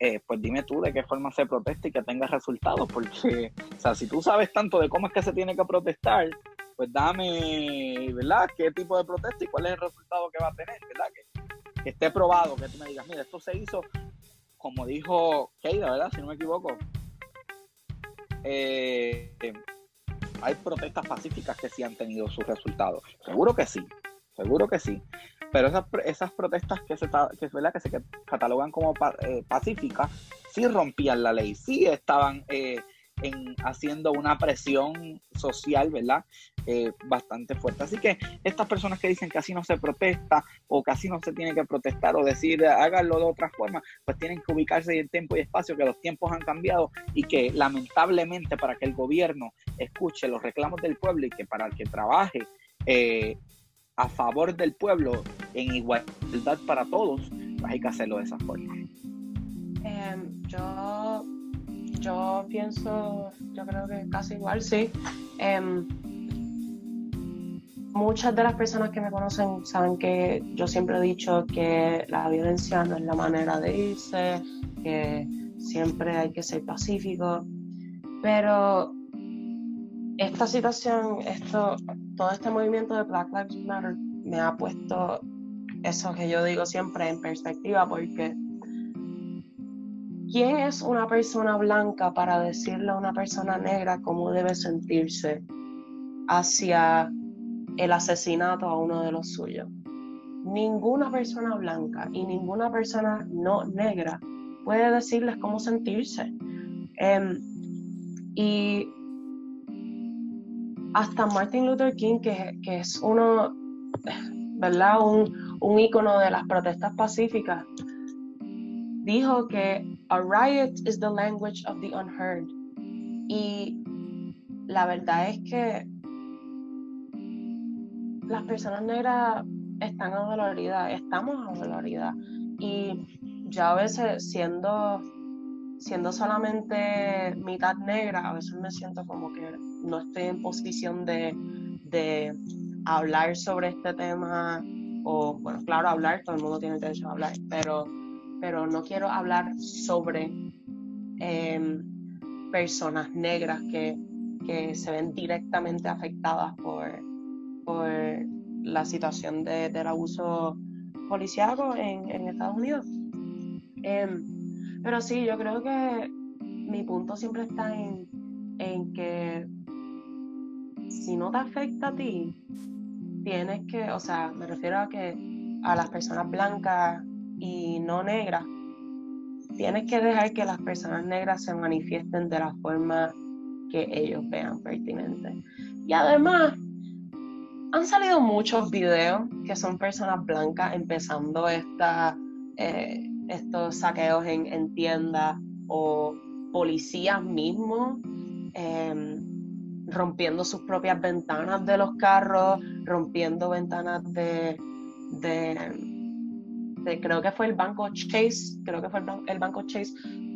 Eh, pues dime tú de qué forma se protesta y que tenga resultados, porque, o sea, si tú sabes tanto de cómo es que se tiene que protestar, pues dame, ¿verdad? ¿Qué tipo de protesta y cuál es el resultado que va a tener, ¿verdad? Que, esté probado, que tú me digas, mira, esto se hizo, como dijo Keida, ¿verdad? Si no me equivoco. Eh, hay protestas pacíficas que sí han tenido sus resultados. Seguro que sí, seguro que sí. Pero esas, esas protestas que se, que, ¿verdad? que se catalogan como eh, pacíficas, sí rompían la ley, sí estaban eh, en haciendo una presión social, ¿verdad? Eh, bastante fuerte. Así que estas personas que dicen que así no se protesta o que así no se tiene que protestar o decir háganlo de otra forma, pues tienen que ubicarse en tiempo y espacio, que los tiempos han cambiado y que lamentablemente para que el gobierno escuche los reclamos del pueblo y que para el que trabaje eh, a favor del pueblo en igualdad para todos, pues hay que hacerlo de esa forma. Em, yo yo pienso, yo creo que casi igual, sí. Em, muchas de las personas que me conocen saben que yo siempre he dicho que la violencia no es la manera de irse, que siempre hay que ser pacífico, pero esta situación, esto, todo este movimiento de Black Lives Matter me ha puesto eso que yo digo siempre en perspectiva porque ¿Quién es una persona blanca para decirle a una persona negra cómo debe sentirse hacia el asesinato a uno de los suyos? Ninguna persona blanca y ninguna persona no negra puede decirles cómo sentirse. Em, y hasta Martin Luther King, que, es uno, ¿verdad? Un, un ícono de las protestas pacíficas, dijo que a riot is the language of the unheard. Y la verdad es que las personas negras están adoloridas, estamos adoloridas. Y yo a veces siendo, siendo solamente mitad negra, a veces me siento como que no estoy en posición de, de hablar sobre este tema. O, bueno, claro, hablar, todo el mundo tiene derecho a hablar, pero pero no quiero hablar sobre em, personas negras que, se ven directamente afectadas por, por la situación del abuso policiaco en, Estados Unidos. Em, pero sí, yo creo que mi punto siempre está en, en que si no te afecta a ti, tienes que, o sea, me refiero a que a las personas blancas y no negra, tienes que dejar que las personas negras se manifiesten de la forma que ellos vean pertinente. Y además, han salido muchos videos que son personas blancas empezando esta, eh, estos saqueos en, tiendas o policías mismos em, rompiendo sus propias ventanas de los carros, rompiendo ventanas de creo que fue el banco Chase, creo que fue el, banco Chase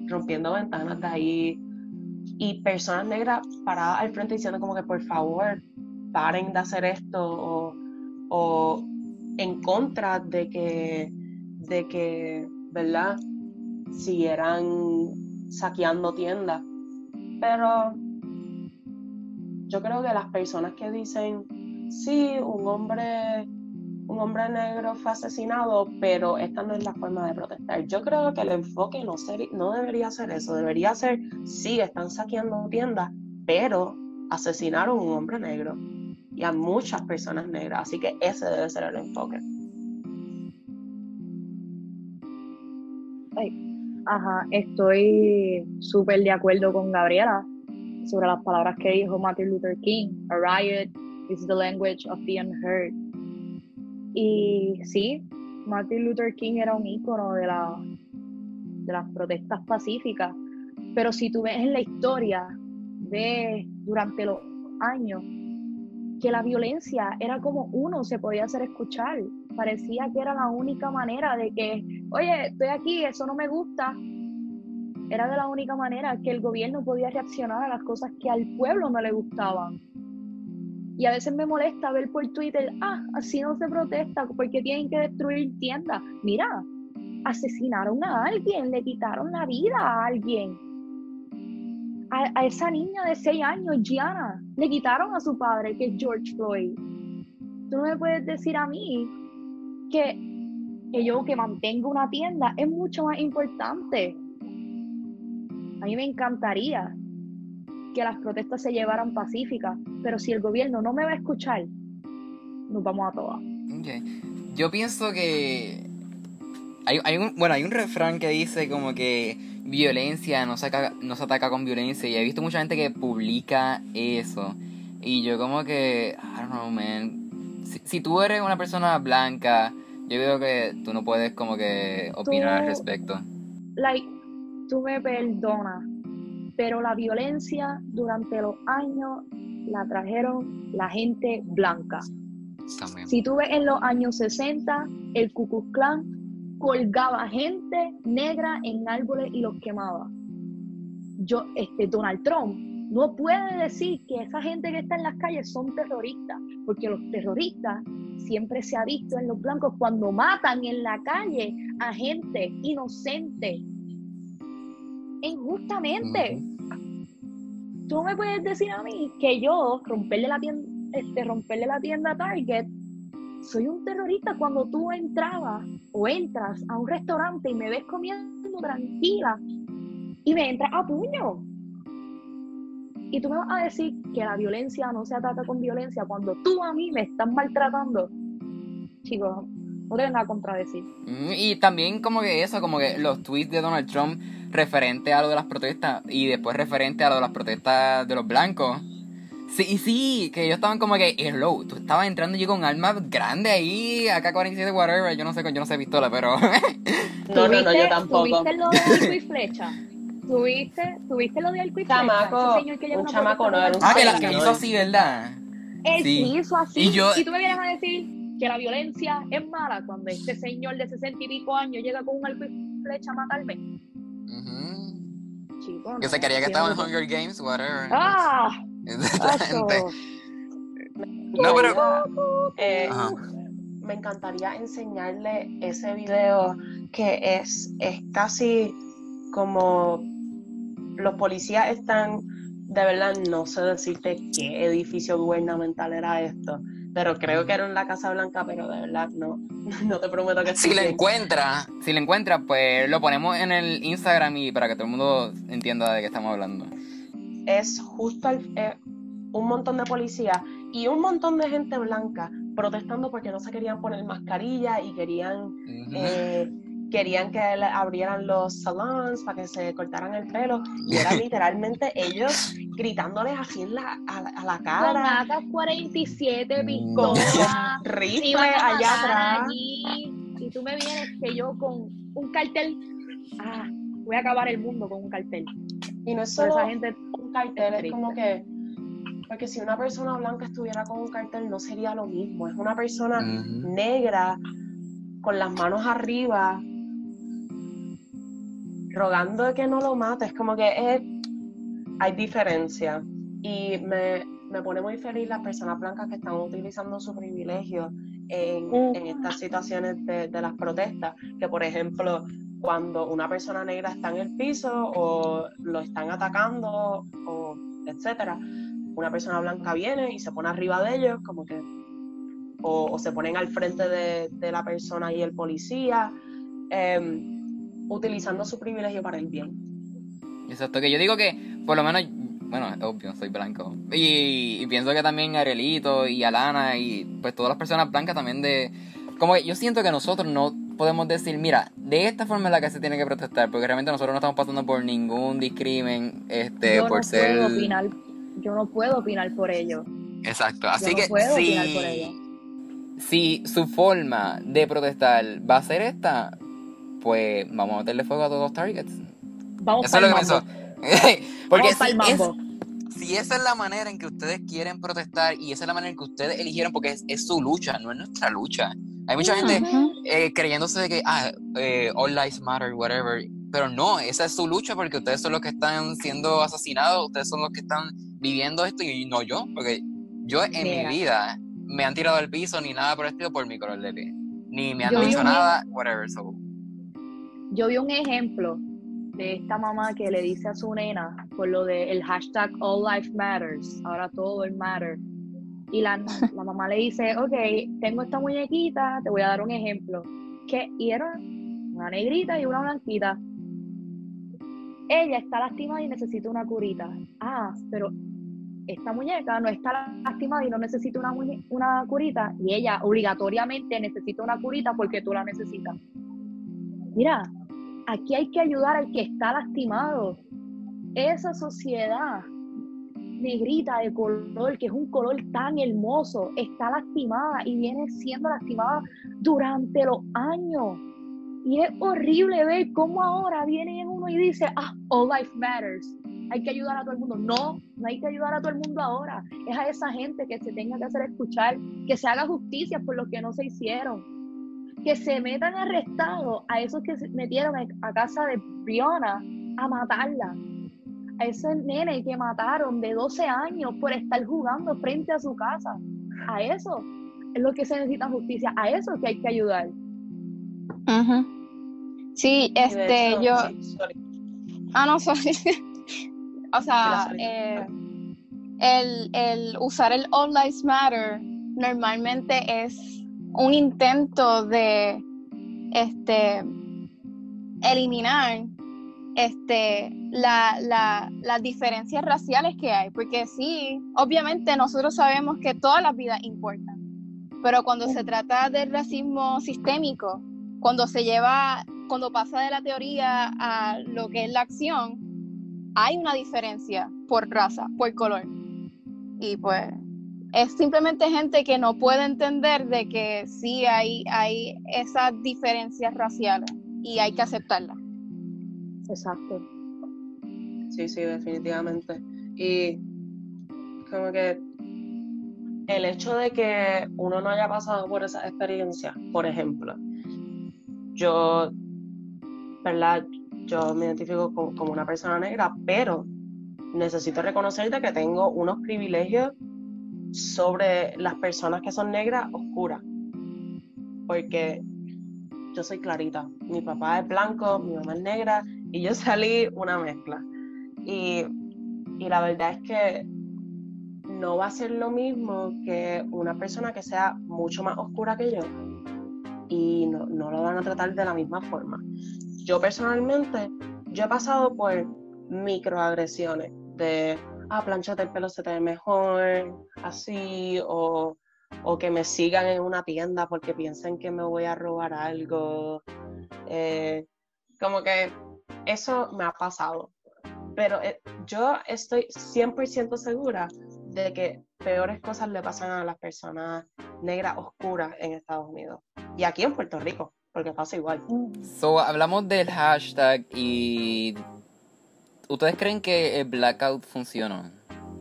rompiendo ventanas de ahí y personas negras paradas al frente diciendo como que por favor paren de hacer esto o, en contra de que, de que, ¿verdad? Siguieran saqueando tiendas. Pero yo creo que las personas que dicen, sí, un hombre, un hombre negro fue asesinado, pero esta no es la forma de protestar. Yo creo que el enfoque no, no debería ser eso, debería ser, sí, están saqueando tiendas, pero asesinaron a un hombre negro y a muchas personas negras, así que ese debe ser el enfoque. Ajá, estoy súper de acuerdo con Gabriela sobre las palabras que dijo Martin Luther King. A riot is the language of the unheard. Y sí, Martin Luther King era un ícono de, la, de las protestas pacíficas, pero si tú ves en la historia, de durante los años que la violencia era como uno se podía hacer escuchar. Parecía que era la única manera de que, oye, estoy aquí, eso no me gusta, era de la única manera que el gobierno podía reaccionar a las cosas que al pueblo no le gustaban. Y a veces me molesta ver por Twitter, ah, así no se protesta porque tienen que destruir tiendas. Mira, asesinaron a alguien, le quitaron la vida a alguien. A, esa niña de 6 años, Gianna, le quitaron a su padre, que es George Floyd. Tú no me puedes decir a mí que, que yo que mantengo una tienda es mucho más importante a mí me encantaría que las protestas se llevaran pacíficas, pero si el gobierno no me va a escuchar, nos vamos a todas. Yo pienso que hay, un, bueno, hay un refrán que dice como que violencia no se, no se ataca con violencia y he visto mucha gente que publica eso y yo como que, I don't know, man, si, tú eres una persona blanca, yo veo que tú no puedes como que opinar al respecto. Like, tú me perdonas, pero la violencia durante los años la trajeron la gente blanca. Si tú ves en los años 60, el Ku Klux Klan colgaba gente negra en árboles y los quemaba. Yo, este, Donald Trump no puede decir que esa gente que está en las calles son terroristas, porque los terroristas siempre se ha visto en los blancos cuando matan en la calle a gente inocente injustamente. Tú me puedes decir a mí que yo romperle la tienda, este, romperle la tienda a Target, soy un terrorista cuando tú entrabas o entras a un restaurante y me ves comiendo tranquila y me entras a puño. Y tú me vas a decir que la violencia no se ataca con violencia cuando tú a mí me estás maltratando. Chicos, no tengo nada a contradecir. Mm, y también como que eso, como que los tweets de Donald Trump referente a lo de las protestas y después referente a lo de las protestas de los blancos. Sí, sí, que ellos estaban como que, hello, tú estabas entrando yo con armas grande ahí, acá 47 whatever, yo no sé, yo no sé pistola, pero... no, no, no, yo tampoco. ¿Tuviste lo de arco y flecha? ¿Tuviste, ¿Tuviste lo de arco y flecha? Chamaco, un chamaco no era un Ah, que, la, que hizo así, ¿verdad? Él sí. hizo así. Y, yo... y tú me vienes a decir que la violencia es mala cuando este señor de sesenta y pico años llega con un arco y flecha a matarme. Que se quería que estaba en Hunger Games, whatever. Ah, no, pero. Eh, me encantaría enseñarle ese video que es, es casi como los policías están, de verdad, no sé decirte qué edificio gubernamental era esto, pero creo que era en la Casa Blanca, pero de verdad no, no te prometo que Si la encuentra, si la encuentra, pues lo ponemos en el Instagram y para que todo el mundo entienda de qué estamos hablando. Es justo eh, un montón de policías y un montón de gente blanca protestando porque no se querían poner mascarilla y querían querían que abrieran los salons para que se cortaran el pelo y era literalmente ellos gritándoles así en la, a, la cara. Con 47 pistolas, rifle allá atrás. y tú me vienes que yo con un cartel, ah, voy a acabar el mundo con un cartel. Y no es solo esa gente un cartel, es como que porque si una persona blanca estuviera con un cartel no sería lo mismo, es una persona negra con las manos arriba rogando de que no lo mates, como que es, hay diferencia. Y me, me pone muy feliz las personas blancas que están utilizando su privilegio en, en estas situaciones de, de las protestas, que por ejemplo, cuando una persona negra está en el piso o lo están atacando o etcétera, una persona blanca viene y se pone arriba de ellos, como que, o, se ponen al frente de, de, la persona y el policía, em, utilizando su privilegio para el bien. Exacto, que yo digo que, por lo menos, bueno, obvio, soy blanco. Y, pienso que también Arielito y Alana y pues todas las personas blancas también de... Como que yo siento que nosotros no podemos decir, mira, de esta forma es la que se tiene que protestar, porque realmente nosotros no estamos pasando por ningún discrimen, este, yo por no ser... Puedo opinar, yo no puedo opinar por ello. Exacto, así yo que no puedo si, opinar por ello. si su forma de protestar va a ser esta, pues vamos a meterle fuego a todos los targets. Vamos Eso es lo que. Porque Vamos si, es- mambo. si esa es la manera en que ustedes quieren protestar y esa es la manera en que ustedes eligieron, porque es, es su lucha, no es nuestra lucha. Hay mucha gente eh, creyéndose de que, ah, eh, all lives matter, whatever. Pero no, esa es su lucha porque ustedes son los que están siendo asesinados, ustedes son los que están viviendo esto y no yo, porque yo en Mira. mi vida me han tirado al piso ni nada por el estilo por mi color de piel. Ni me han Yo dicho nada, whatever. So. Yo vi un ejemplo de esta mamá que le dice a su nena por lo de el hashtag All Life Matters, ahora todo el matter. Y la, la mamá le dice, ok, tengo esta muñequita, te voy a dar un ejemplo. Que, y era una negrita y una blanquita. Ella está lastimada y necesita una curita. Ah, pero esta muñeca no está lastimada y no necesita una, una curita. Y ella obligatoriamente necesita una curita porque tú la necesitas. Mira, aquí hay que ayudar al que está lastimado. Esa sociedad negrita de color, que es un color tan hermoso, está lastimada y viene siendo lastimada durante los años. Y es horrible ver cómo ahora viene uno y dice, ah, all life matters. Hay que ayudar a todo el mundo. No, no hay que ayudar a todo el mundo ahora. Es a esa gente que se tenga que hacer escuchar, que se haga justicia por lo que no se hicieron que se metan arrestados a esos que se metieron a- casa de Briona a matarla. A ese nene que mataron de 12 años por estar jugando frente a su casa. A eso es lo que se necesita justicia. A eso es que hay que ayudar. Ujú. Sí, este, hecho, yo. sí. Ah, no, sorry. o sea, eh, el, el usar el All Lives Matter normalmente es un intento de este eliminar este la, la- las diferencias raciales que hay. Porque sí, obviamente nosotros sabemos que todas las vidas importan. Pero cuando se trata del racismo sistémico, cuando se lleva, cuando pasa de la teoría a lo que es la acción, hay una diferencia por raza, por color. Y pues es simplemente gente que no puede entender de que sí hay, hay esas diferencias raciales y hay que aceptarlas. Exacto. Sí, sí, definitivamente. Y como que el hecho de que uno no haya pasado por esa experiencia, por ejemplo, yo, ¿verdad? Yo me identifico co- como, una persona negra, pero necesito reconocer de que tengo unos privilegios sobre las personas que son negras oscuras. Porque yo soy clarita. Mi papá es blanco, mi mamá es negra y yo salí una mezcla. Y, y la verdad es que no va a ser lo mismo que una persona que sea mucho más oscura que yo y no, no lo van a tratar de la misma forma. Yo personalmente, yo he pasado por microagresiones de, ah, planchate el pelo se te ve mejor, así, o, o que me sigan en una tienda porque piensen que me voy a robar algo. Eh, como que eso me ha pasado. Pero eh, yo estoy 100% segura de que peores cosas le pasan a las personas negras oscuras en Estados Unidos. Y aquí en Puerto Rico, porque pasa igual. So, hablamos del hashtag y. ¿Ustedes creen que el blackout funcionó?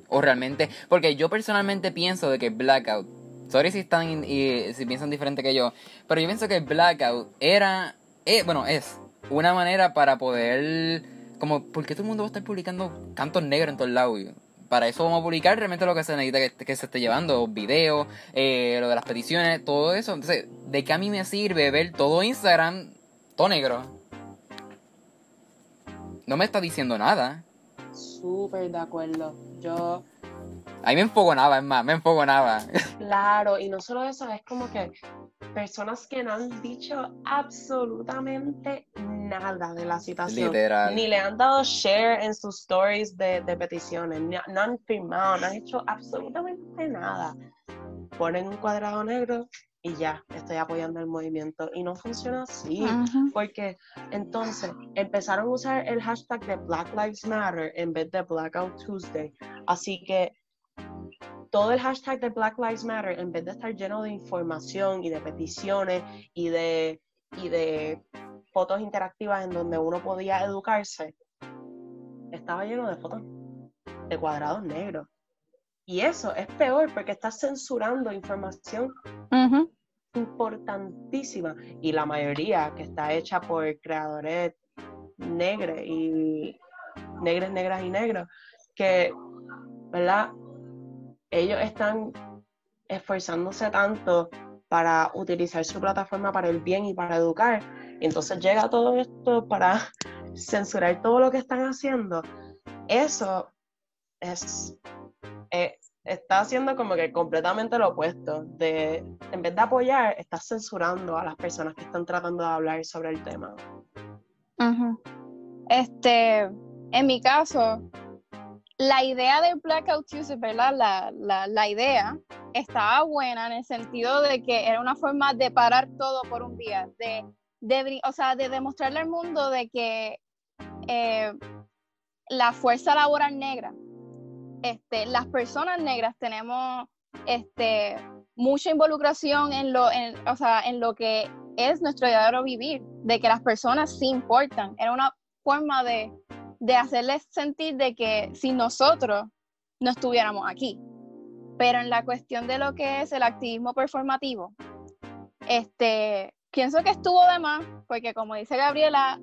O realmente. Porque yo personalmente pienso de que el blackout. Sorry si están y si piensan diferente que yo. Pero yo pienso que el blackout era. eh, bueno, es una manera para poder. Como, ¿por qué todo el mundo va a estar publicando cantos negros en todos lados? para eso vamos a publicar realmente lo que se necesita que, se esté llevando, videos, eh, lo de las peticiones, todo eso. Entonces, ¿de qué a mí me sirve ver todo Instagram todo negro? No me está diciendo nada. Súper de acuerdo. Yo Ahí me enfogonaba, es más, me enfogonaba. Claro, y no solo eso, es como que personas que no han dicho absolutamente nada de la situación. Literal. Ni le han dado share en sus stories de, peticiones, no han firmado, no han hecho absolutamente nada. Ponen un cuadrado negro y ya, estoy apoyando el movimiento. Y no funciona así, porque entonces empezaron a usar el hashtag de Black Lives Matter en vez de Blackout Tuesday. Así que todo el hashtag de Black Lives Matter, en vez de estar lleno de información y de peticiones y de, y de fotos interactivas en donde uno podía educarse, estaba lleno de fotos de cuadrados negros. Y eso es peor porque está censurando información importantísima. Y la mayoría que está hecha por creadores negros y negras, negras y negros, que, ¿verdad? Ellos están esforzándose tanto para utilizar su plataforma para el bien y para educar. Y entonces llega todo esto para censurar todo lo que están haciendo. Eso es, eh, está haciendo como que completamente lo opuesto. De, en vez de apoyar, está censurando a las personas que están tratando de hablar sobre el tema. Este, en mi caso, la idea de Blackout Tuesday, ¿verdad? La, idea estaba buena en el sentido de que era una forma de parar todo por un día, de, de o sea, de demostrarle al mundo de que eh, la fuerza laboral negra, este, las personas negras tenemos este, mucha involucración en lo, en, o sea, en lo que es nuestro verdadero vivir, de que las personas sí importan. Era una forma de de hacerles sentir de que si nosotros no estuviéramos aquí. Pero en la cuestión de lo que es el activismo performativo, este, pienso que estuvo de más, porque como dice Gabriela,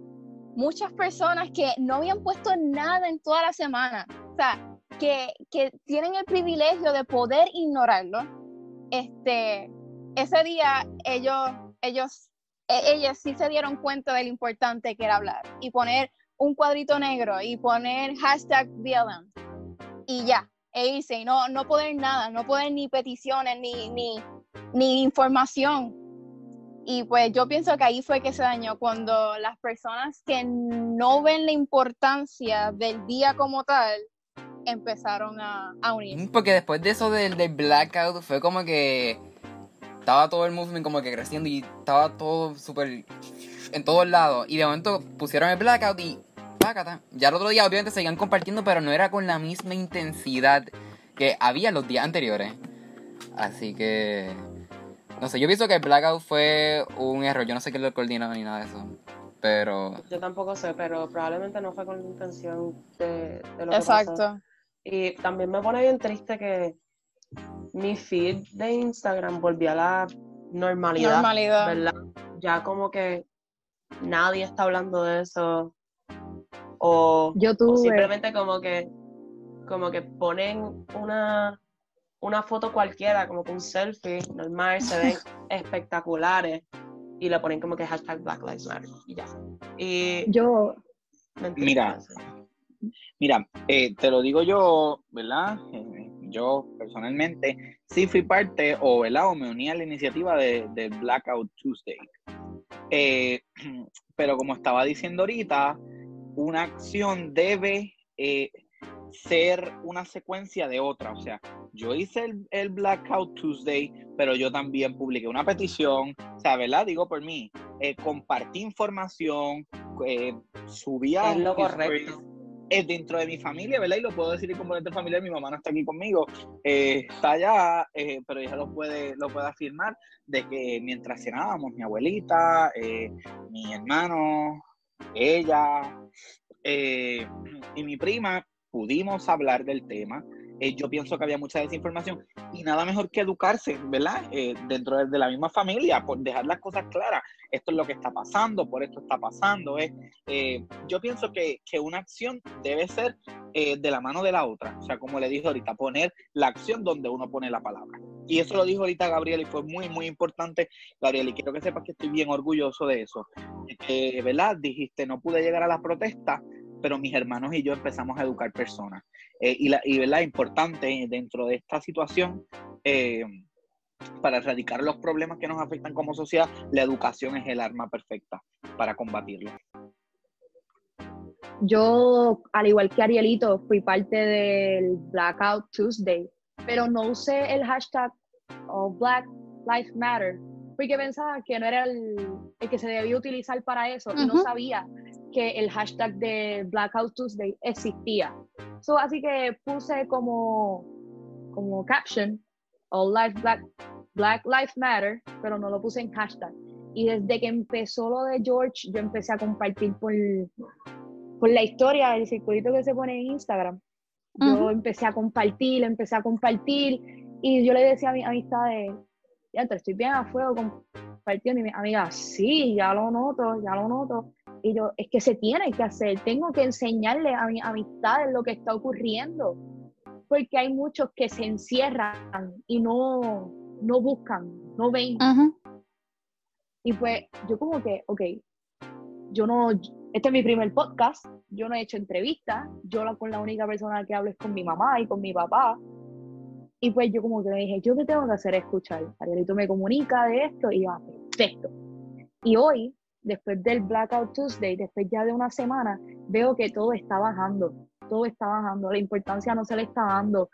muchas personas que no habían puesto nada en toda la semana, o sea, que, que tienen el privilegio de poder ignorarlo, este, ese día ellos, ellos, e, ellos sí se dieron cuenta de lo importante que era hablar y poner un cuadrito negro y poner hashtag BLM y ya, e irse y no, no poder nada, no poder ni peticiones ni, ni, ni información. Y pues yo pienso que ahí fue que se dañó cuando las personas que no ven la importancia del día como tal empezaron a, a unir. Porque después de eso del, del blackout fue como que estaba todo el movement como que creciendo y estaba todo súper en todos lados. Y de momento pusieron el blackout y ya el otro día obviamente seguían compartiendo, pero no era con la misma intensidad que había los días anteriores. Así que... No sé, yo pienso que el blackout fue un error. Yo no sé quién lo coordinó ni nada de eso. Pero... Yo tampoco sé, pero probablemente no fue con la intención de, lo Exacto. que pasó. Y también me pone bien triste que mi feed de Instagram volvió a la normalidad. Normalidad. ¿verdad? Ya como que nadie está hablando de eso o, Yo tuve... simplemente como que como que ponen una una foto cualquiera, como que un selfie normal, se ven espectaculares y le ponen como que hashtag Black Lives Matter y ya. Y yo, mira, mira, eh, te lo digo yo, ¿verdad? Eh, yo personalmente sí fui parte o, ¿verdad? o me uní a la iniciativa de, de Blackout Tuesday. Eh, pero como estaba diciendo ahorita, una acción debe eh, ser una secuencia de otra. O sea, yo hice el, Blackout Tuesday, pero yo también publiqué una petición, o sea, ¿verdad? Digo por mí, eh, compartí información, eh, subía... Es lo correcto. Dentro de mi familia, ¿verdad? Y lo puedo decir en componente familiar, mi mamá no está aquí conmigo, está allá, pero ella lo puede, lo puede afirmar, de que mientras cenábamos, mi abuelita, mi hermano, ella eh, y mi prima pudimos hablar del tema. Eh, yo pienso que había mucha desinformación y nada mejor que educarse, ¿verdad? Eh, dentro de, la misma familia, por dejar las cosas claras. Esto es lo que está pasando, por esto está pasando. Eh, yo pienso que, que, una acción debe ser de la mano de la otra. O sea, como le dije ahorita, poner la acción donde uno pone la palabra. Y eso lo dijo ahorita Gabriel y fue muy, muy importante, Gabriel, y quiero que sepas que estoy bien orgulloso de eso. ¿Verdad? Dijiste, no pude llegar a la protesta, pero mis hermanos y yo empezamos a educar personas. Eh, y, la, y ¿verdad? importante dentro de esta situación, eh, para erradicar los problemas que nos afectan como sociedad, la educación es el arma perfecta para combatirlo. Yo, al igual que Arielito, fui parte del Blackout Tuesday, pero no usé el hashtag o Black Lives Matter porque pensaba que no era el, que se debía utilizar para eso y no sabía que el hashtag de Blackout Tuesday existía. So, así que puse como, como caption All Life Black, Black Lives Matter, pero no lo puse en hashtag. Y desde que empezó lo de George, yo empecé a compartir por, por la historia, el circulito que se pone en Instagram. Yo empecé a compartir, empecé a compartir, y yo le decía a mi amistad ya te estoy bien a fuego compartiendo, y mi amiga, sí, ya lo noto, ya lo noto. Y yo, es que se tiene que hacer, tengo que enseñarle a mis amistades lo que está ocurriendo, porque hay muchos que se encierran y no, no buscan, no ven. Y pues yo como que, ok, yo no, este es mi primer podcast, yo no he hecho entrevistas, yo con la única persona que hablo es con mi mamá y con mi papá. Y pues yo como que me dije, yo qué tengo que hacer es escuchar. Arielito me comunica de esto y va, perfecto. Y hoy después del Blackout Tuesday, después ya de una semana, veo que todo está bajando, todo está bajando, la importancia no se le está dando,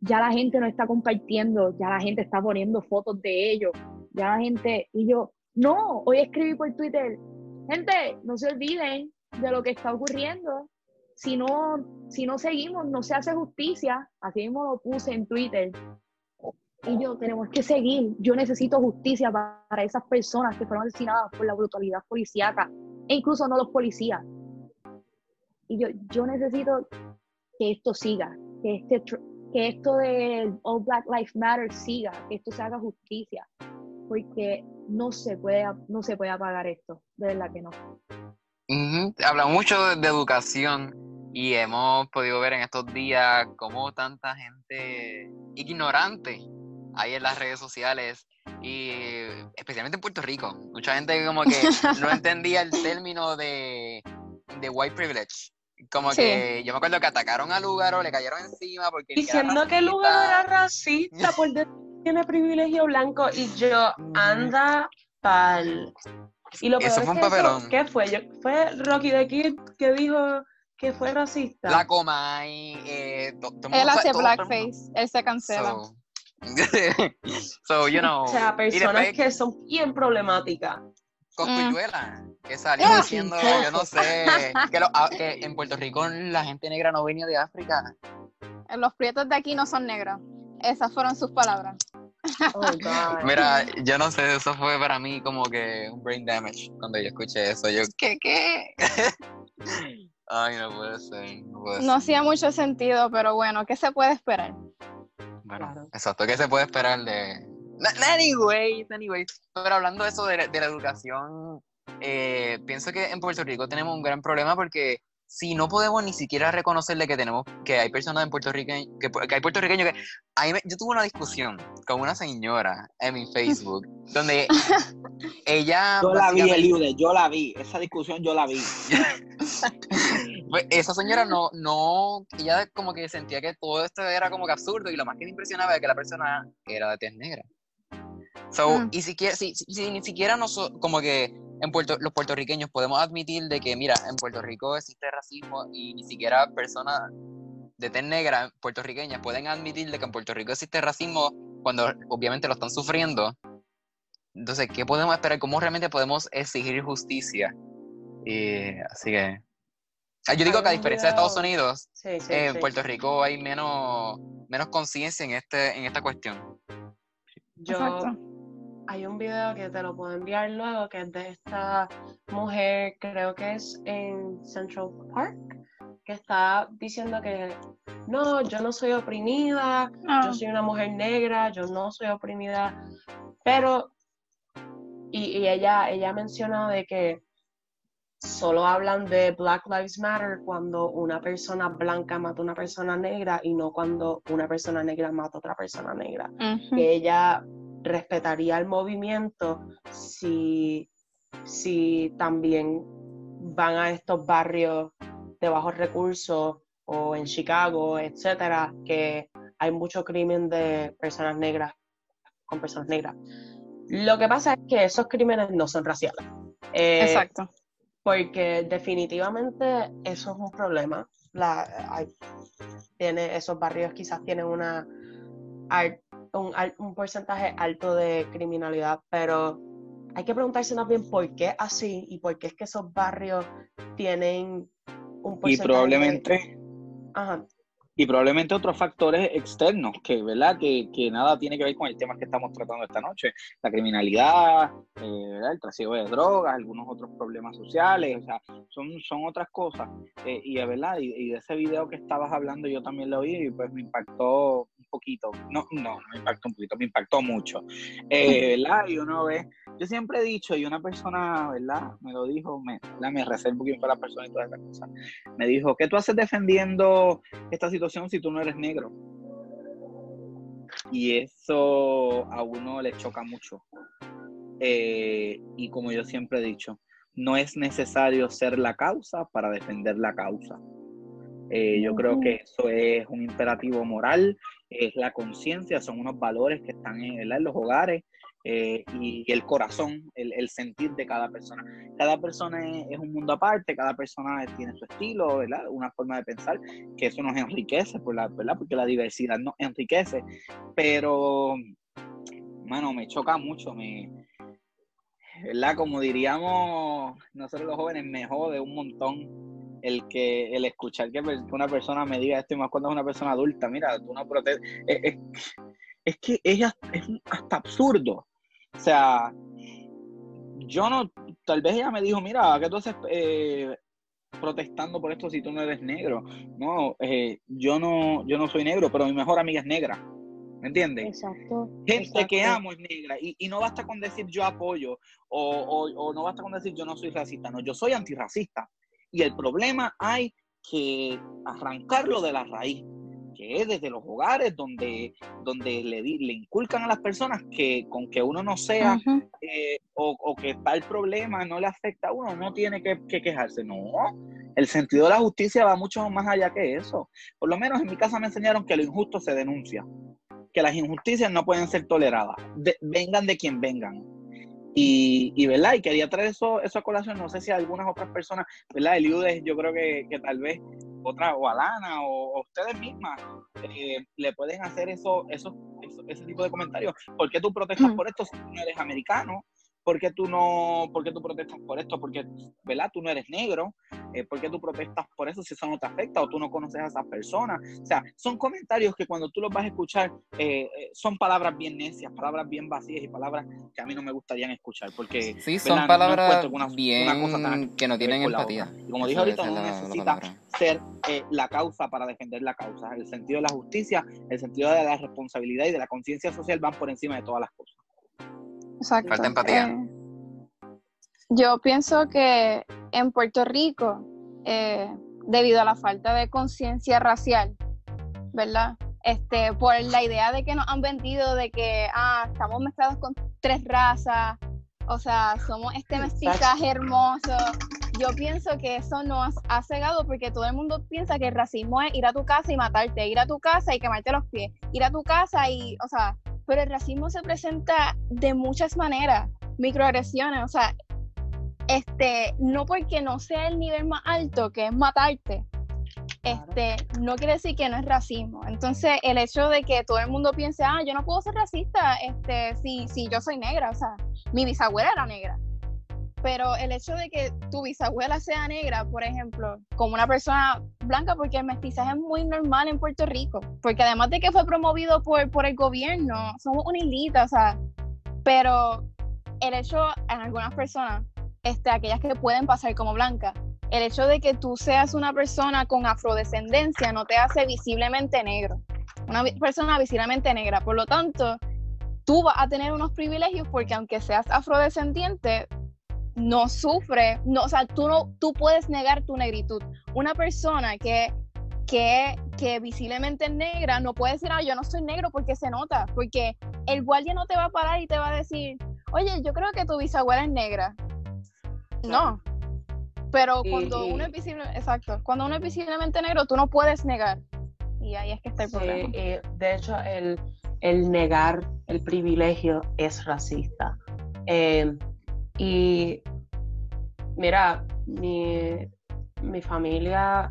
ya la gente no está compartiendo, ya la gente está poniendo fotos de ellos, ya la gente, y yo, no, hoy escribí por Twitter, gente, no se olviden de lo que está ocurriendo, si no, si no seguimos, no se hace justicia, así mismo lo puse en Twitter, y yo tenemos que seguir. Yo necesito justicia para, esas personas que fueron asesinadas por la brutalidad policíaca, e incluso no los policías. Y yo, yo necesito que esto siga, que, este, que esto de All Black Lives Matter siga, que esto se haga justicia, porque no se puede, no se puede apagar esto, de verdad que no. Habla mucho de educación y hemos podido ver en estos días cómo tanta gente ignorante ahí en las redes sociales y especialmente en Puerto Rico. Mucha gente como que no entendía el término de, de white privilege. Como que yo me acuerdo que atacaron a Lugaro, le cayeron encima porque... Diciendo que Lugaro era racista porque tiene privilegio blanco y yo anda pal. Y lo eso fue un papelón. ¿Qué fue? ¿Fue Rocky the Kid que dijo que fue racista? La Comay. Eh, él hace blackface, él se cancela. so, you know. O sea, personas que son bien problemáticas. Cosculluela, mm. que salió ah. diciendo, yo no sé, ah, que, en Puerto Rico la gente negra no venía de África. Los prietos de aquí no son negros. Esas fueron sus palabras. Oh, Mira, yo no sé, eso fue para mí como que un brain damage cuando yo escuché eso. Yo, ¿qué, qué? Ay, no puede ser. No, puede no hacía mucho sentido, pero bueno, ¿qué se puede esperar? Bueno, exacto. ¿Qué se puede esperar de...? Anyways, anyways. Pero hablando de eso de, la educación, eh, pienso que en Puerto Rico tenemos un gran problema porque si no podemos ni siquiera reconocerle que tenemos que hay personas en Puerto Rico que, hay puertorriqueños que yo tuve una discusión con una señora en mi Facebook donde ella yo la vi Eliude, yo la vi esa discusión yo la vi pues, esa señora no no ella como que sentía que todo esto era como que absurdo y lo más que me impresionaba era que la persona era de tez negra so, mm. y si, si, si, ni siquiera nos, como que en Puerto, los puertorriqueños podemos admitir de que, mira, en Puerto Rico existe racismo y ni siquiera personas de tez negra puertorriqueñas pueden admitir de que en Puerto Rico existe racismo cuando obviamente lo están sufriendo. Entonces, ¿qué podemos esperar? ¿Cómo realmente podemos exigir justicia? Y, así que... Ah, yo digo que a diferencia de Estados Unidos, en Puerto Rico hay menos, menos conciencia en, este, en esta cuestión. Yo, hay un video que te lo puedo enviar luego, que es de esta mujer, creo que es en Central Park, que está diciendo que no, yo no soy oprimida, Ah. yo soy una mujer negra, yo no soy oprimida, pero, y, y ella, ella menciona de que solo hablan de Black Lives Matter cuando una persona blanca mata a una persona negra y no cuando una persona negra mata a otra persona negra. Que ella respetaría el movimiento si, si también van a estos barrios de bajos recursos o en Chicago, etcétera, que hay mucho crimen de personas negras con personas negras. Lo que pasa es que esos crímenes no son raciales. Eh, Exacto. porque definitivamente eso es un problema. La, hay- tiene, esos barrios quizás tienen una, al- un, al- un porcentaje alto de criminalidad, pero hay que preguntarse más bien por qué así y por qué es que esos barrios tienen un porcentaje. Y probablemente, Ajá, y probablemente otros factores externos que, ¿verdad? Que, que nada tiene que ver con el tema que estamos tratando esta noche. La criminalidad, eh, ¿verdad? El trasiego de drogas, algunos otros problemas sociales, o sea, son, son otras cosas. Eh, y, ¿verdad? Y, y de ese video que estabas hablando yo también lo vi y pues me impactó poquito. No, no, no me impactó un poquito, me impactó mucho. Eh, ¿Verdad? Y uno ve, yo siempre he dicho, y una persona, ¿verdad? Me lo dijo, me, ¿verdad? me recé un poquito para la persona y todas esas cosas. Me dijo, ¿qué tú haces defendiendo esta situación si tú no eres negro? Y eso a uno le choca mucho. Eh, y como yo siempre he dicho, no es necesario ser la causa para defender la causa. Eh, yo creo que eso es un imperativo moral, es la conciencia, son unos valores que están en, en los hogares eh, y el corazón, el, el sentir de cada persona. Cada persona es, un mundo aparte, cada persona tiene su estilo, ¿verdad? una forma de pensar, que eso nos enriquece, por ¿verdad? porque la diversidad nos enriquece. Pero, mano, me choca mucho, me, ¿verdad? Como diríamos nosotros los jóvenes, me jode un montón el que el escuchar que, una persona me diga esto y más cuando es una persona adulta, mira, tú no proteges. Es, es- es que ella es hasta absurdo. O sea, yo no, tal vez ella me dijo, mira, ¿qué tú haces eh, protestando por esto si tú no eres negro? No, eh, yo no, yo no soy negro, pero mi mejor amiga es negra. ¿Me entiendes? exacto. Gente que amo es negra y, y no basta con decir yo apoyo o, o- o no basta con decir yo no soy racista, no, yo soy antirracista. Y el problema hay que arrancarlo de la raíz, que es desde los hogares donde, donde le, le inculcan a las personas que con que uno no sea eh, o, o que tal problema no le afecta a uno, no tiene que, que quejarse. No, el sentido de la justicia va mucho más allá que eso. Por lo menos en mi casa me enseñaron que lo injusto se denuncia, que las injusticias no pueden ser toleradas, de- vengan de quien vengan. Y, y, ¿verdad? Y quería traer eso, eso a colación, no sé si algunas otras personas, ¿verdad? Eliudes, yo creo que, que tal vez otra, o Alana, o, o ustedes mismas, eh, le pueden hacer eso, eso, eso- ese tipo de comentarios. ¿Por qué tú protestas Mm. por esto si no eres americano? ¿Por qué tú no, por qué tú protestas por esto? Porque, ¿verdad? Tú no eres negro. Eh, ¿Por qué tú protestas por eso si eso no te afecta o tú no conoces a esas personas? O sea, son comentarios que cuando tú los vas a escuchar eh, eh, son palabras bien necias, palabras bien vacías y palabras que a mí no me gustarían escuchar porque Sí, ¿verdad? son No- no palabras encuentro una- una bien cosa tan- que no tienen empatía. Y como dije ahorita, uno necesita palabra. ser eh, la causa para defender la causa. El sentido de la justicia, el sentido de la responsabilidad y de la conciencia social van por encima de todas las cosas. Exacto. Falta empatía. Eh, yo pienso que en Puerto Rico, eh, debido a la falta de conciencia racial, ¿verdad? Este, por la idea de que nos han vendido de que ah, estamos mezclados con tres razas, o sea, somos este mestizaje hermoso. Yo pienso que eso nos ha cegado porque todo el mundo piensa que el racismo es ir a tu casa y matarte, ir a tu casa y quemarte los pies, ir a tu casa y, o sea, pero el racismo se presenta de muchas maneras, microagresiones, o sea, este, no porque no sea el nivel más alto, que es matarte, este, no quiere decir que no es racismo. Entonces, el hecho de que todo el mundo piense, ah, yo no puedo ser racista, este, si, si yo soy negra, o sea, mi bisabuela era negra. Pero el hecho de que tu bisabuela sea negra, por ejemplo, como una persona blanca, porque el mestizaje es muy normal en Puerto Rico, porque además de que fue promovido por, por el gobierno, somos una islita, o sea, pero el hecho en algunas personas, este, aquellas que pueden pasar como blancas, el hecho de que tú seas una persona con afrodescendencia no te hace visiblemente negro, una persona visiblemente negra. Por lo tanto, tú vas a tener unos privilegios porque aunque seas afrodescendiente, no sufre, no, o sea, tú, no, tú puedes negar tu negritud. Una persona que, que, que visiblemente es negra no puede decir, ah, yo no soy negro porque se nota, porque el guardia no te va a parar y te va a decir, oye, yo creo que tu bisabuela es negra. No. Pero cuando uno es visible, exacto, cuando uno es visiblemente negro, tú no puedes negar. Y ahí es que está el problema. Eh, de hecho, el, el, negar el privilegio es racista. Eh, y mira, mi, mi familia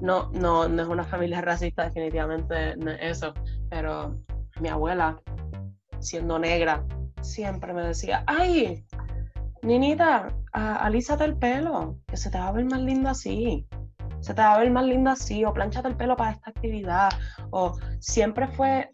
no, no, no es una familia racista, definitivamente eso, pero mi abuela, siendo negra, siempre me decía, ay, Ninita, alízate el pelo, que se te va a ver más linda así. Se te va a ver más linda así, o planchate el pelo para esta actividad. O siempre fue,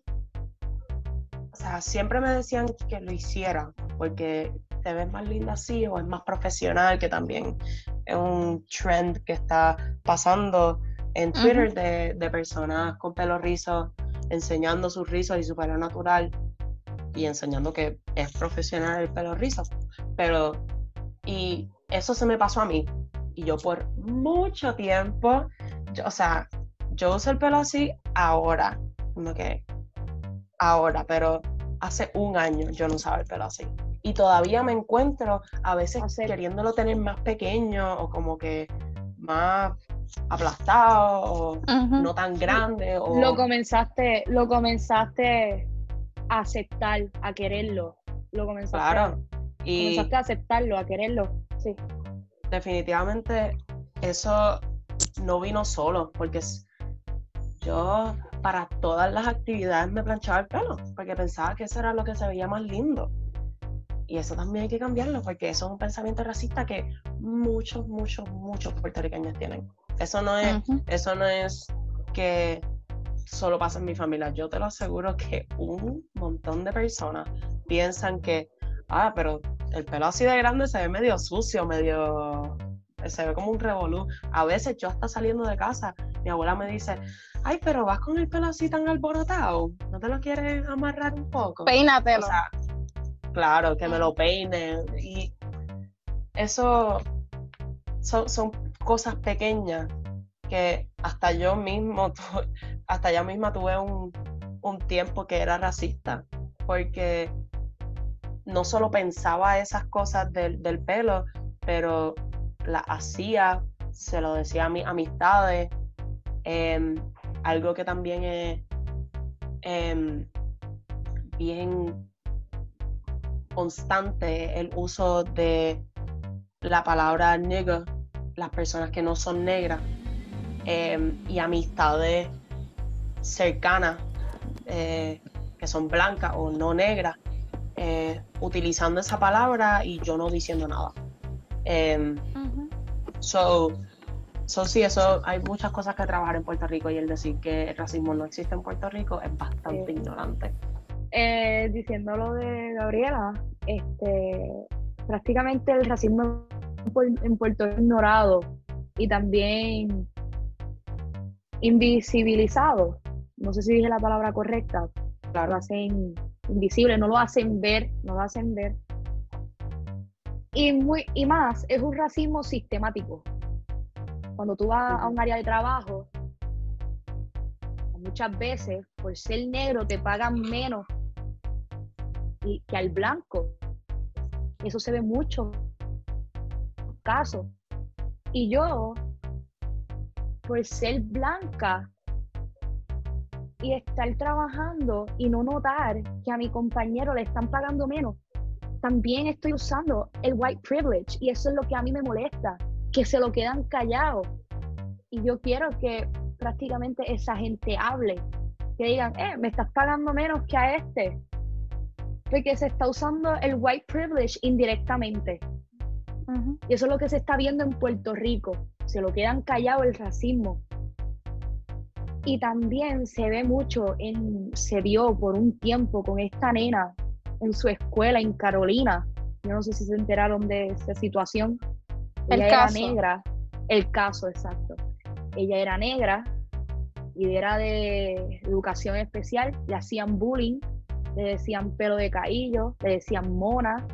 o sea, siempre me decían que lo hiciera, porque te ves más linda así, o es más profesional, que también es un trend que está pasando en Twitter de, de, personas con pelo rizo enseñando sus rizos y su pelo natural y enseñando que es profesional el pelo rizo. Pero, y eso se me pasó a mí. Y yo por mucho tiempo, o sea, yo uso el pelo así ahora, como que ahora, pero hace un año yo no usaba el pelo así. Y todavía me encuentro a veces queriéndolo tener más pequeño o como que más aplastado o no tan grande. O... Lo comenzaste, lo comenzaste a aceptar, a quererlo. Lo comenzaste, claro. y comenzaste a aceptarlo, a quererlo. Sí. Definitivamente eso no vino solo, porque yo para todas las actividades me planchaba el pelo, porque pensaba que eso era lo que se veía más lindo. Y eso también hay que cambiarlo, porque eso es un pensamiento racista que muchos, muchos, muchos puertorriqueños tienen. Eso no es, eso no es que solo pasa en mi familia. Yo te lo aseguro que un montón de personas piensan que, ah, pero el pelo así de grande se ve medio sucio, medio se ve como un revolú. A veces yo hasta saliendo de casa, mi abuela me dice, ay, pero vas con el pelo así tan alborotado, ¿no te lo quieres amarrar un poco? Peínatelo. claro, que me lo peine. Y eso son, son cosas pequeñas que hasta yo mismo, hasta yo misma tuve un, tiempo que era racista, porque no solo pensaba esas cosas del, pelo, pero las hacía, se lo decía a mis amistades, em, algo que también es em, bien constante, el uso de la palabra nigger las personas que no son negras em, y amistades cercanas eh, que son blancas o no negras, eh, utilizando esa palabra y yo no diciendo nada. Um, so, sí, eso hay muchas cosas que trabajar en Puerto Rico y el decir que el racismo no existe en Puerto Rico es bastante ignorante. Eh, diciendo lo de Gabriela, este, prácticamente el racismo en Puerto Rico ignorado y también invisibilizado. No sé si dije la palabra correcta. Lo hacen invisible, no lo hacen ver, no lo hacen ver. Y, muy, y más, es un racismo sistemático. Cuando tú vas a un área de trabajo, muchas veces por ser negro te pagan menos que al blanco. Eso se ve mucho caso. Y yo, por ser blanca y estar trabajando y no notar que a mi compañero le están pagando menos, también estoy usando el white privilege y eso es lo que a mí me molesta, que se lo quedan callados. Y yo quiero que prácticamente esa gente hable, que digan, eh, me estás pagando menos que a este, porque se está usando el white privilege indirectamente. Y eso es lo que se está viendo en Puerto Rico. Se lo quedan callado el racismo. Y también se ve mucho, en, se vio por un tiempo con esta nena en su escuela en Carolina. Yo no sé si se enteraron de esa situación. Ella El era caso. negra, el caso exacto. Ella era negra y era de educación especial, le hacían bullying, le decían pelo de caillo, le decían mona,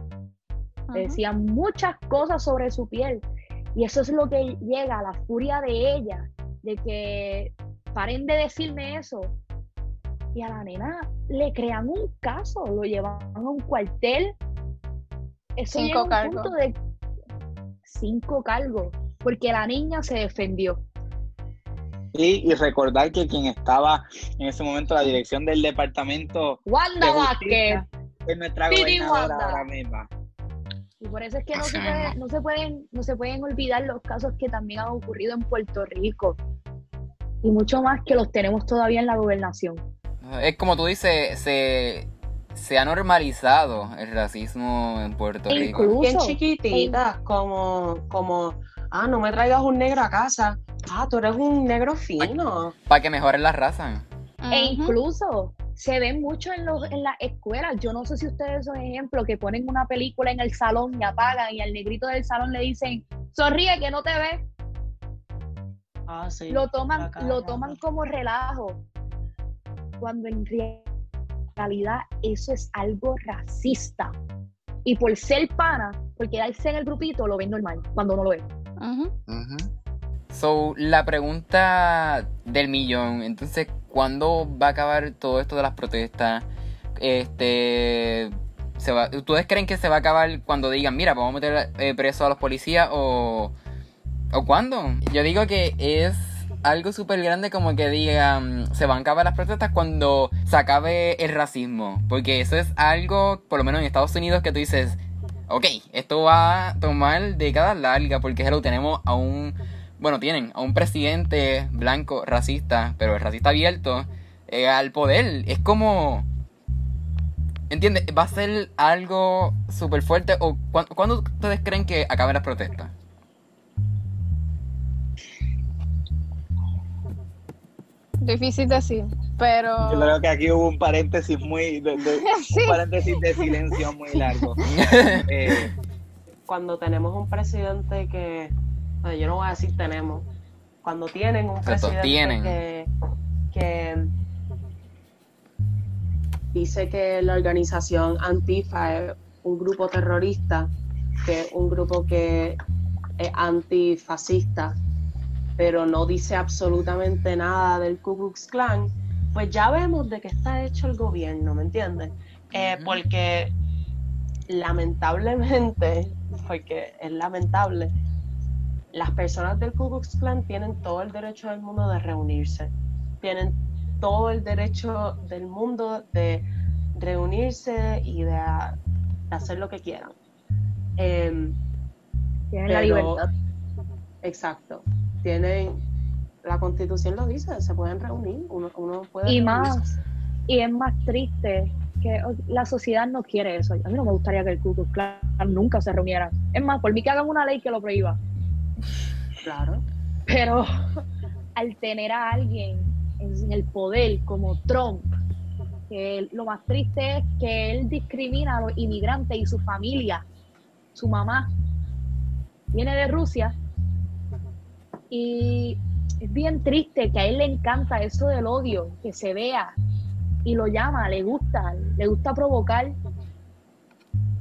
le decían muchas cosas sobre su piel. Y eso es lo que llega a la furia de ella, de que paren de decirme eso. Y a la nena le crean un caso, lo llevan a un cuartel. Eso Cinco llega a un punto de cinco cargos, porque la niña se defendió. Y, y recordar que quien estaba en ese momento la dirección del departamento Wanda de Vázquez. justicia es nuestra gobernadora Wanda. ahora misma. Y por eso es que no se, puede- no, se pueden, no se pueden olvidar los casos que también han ocurrido en Puerto Rico. Y mucho más que los tenemos todavía en la gobernación. Es como tú dices, se, se ha normalizado el racismo en Puerto Rico. incluso- Bien Uso. chiquititas, como, como, ah, no me traigas un negro a casa. Ah, tú eres un negro fino. Para que mejoren la raza. E incluso se ven mucho en, los, en las escuelas. Yo no sé si ustedes son ejemplo que ponen una película en el salón y apagan y al negrito del salón le dicen, sonríe que no te ves. Ah, sí. Lo toman, lo toman como relajo. Cuando en realidad eso es algo racista. Y por ser pana, por quedarse en el grupito, lo ven normal cuando no lo ve. Ujú. So, la pregunta del millón, entonces, ¿cuándo va a acabar todo esto de las protestas? Este, se va, ¿Ustedes creen que se va a acabar cuando digan, mira, vamos a meter eh, preso a los policías o, o cuándo? Yo digo que es algo súper grande como que digan, se van a acabar las protestas cuando se acabe el racismo, porque eso es algo, por lo menos en Estados Unidos, que tú dices, ok, esto va a tomar décadas largas porque hello, tenemos a un, bueno, tienen a un presidente blanco racista, pero el racista abierto eh, al poder. Es como, ¿entiendes? Va a ser algo súper fuerte. ¿O cuán- cuándo ustedes creen que acaben las protestas? Difícil decir, pero... Yo creo que aquí hubo un paréntesis muy, de- de- Sí. un paréntesis de silencio muy largo. Eh, Cuando tenemos un presidente que, bueno, yo no voy a decir tenemos, cuando tienen un Exacto, presidente tienen. que, que dice que la organización Antifa es un grupo terrorista, que es un grupo que es antifascista, pero no dice absolutamente nada del Ku Klux Klan, pues ya vemos de qué está hecho el gobierno, ¿me entiendes? Eh, porque lamentablemente, porque es lamentable, las personas del Ku Klux Klan tienen todo el derecho del mundo de reunirse, tienen todo el derecho del mundo de reunirse y de, a- de hacer lo que quieran. Em, Tienen la libertad. exacto, tienen, la constitución lo dice, se pueden reunir, uno, uno puede Y reunirse. más, y es más triste que la sociedad no quiere eso. A mí no me gustaría que el Ku Klux Klan nunca se reuniera. Es más, por mí que hagan una ley que lo prohíba. Claro. Pero al tener a alguien en el poder como Trump, que lo más triste es que él discrimina a los inmigrantes y su familia. Su mamá viene de Rusia y es bien triste que a él le encanta eso del odio, que se vea y lo llama, le gusta, le gusta provocar.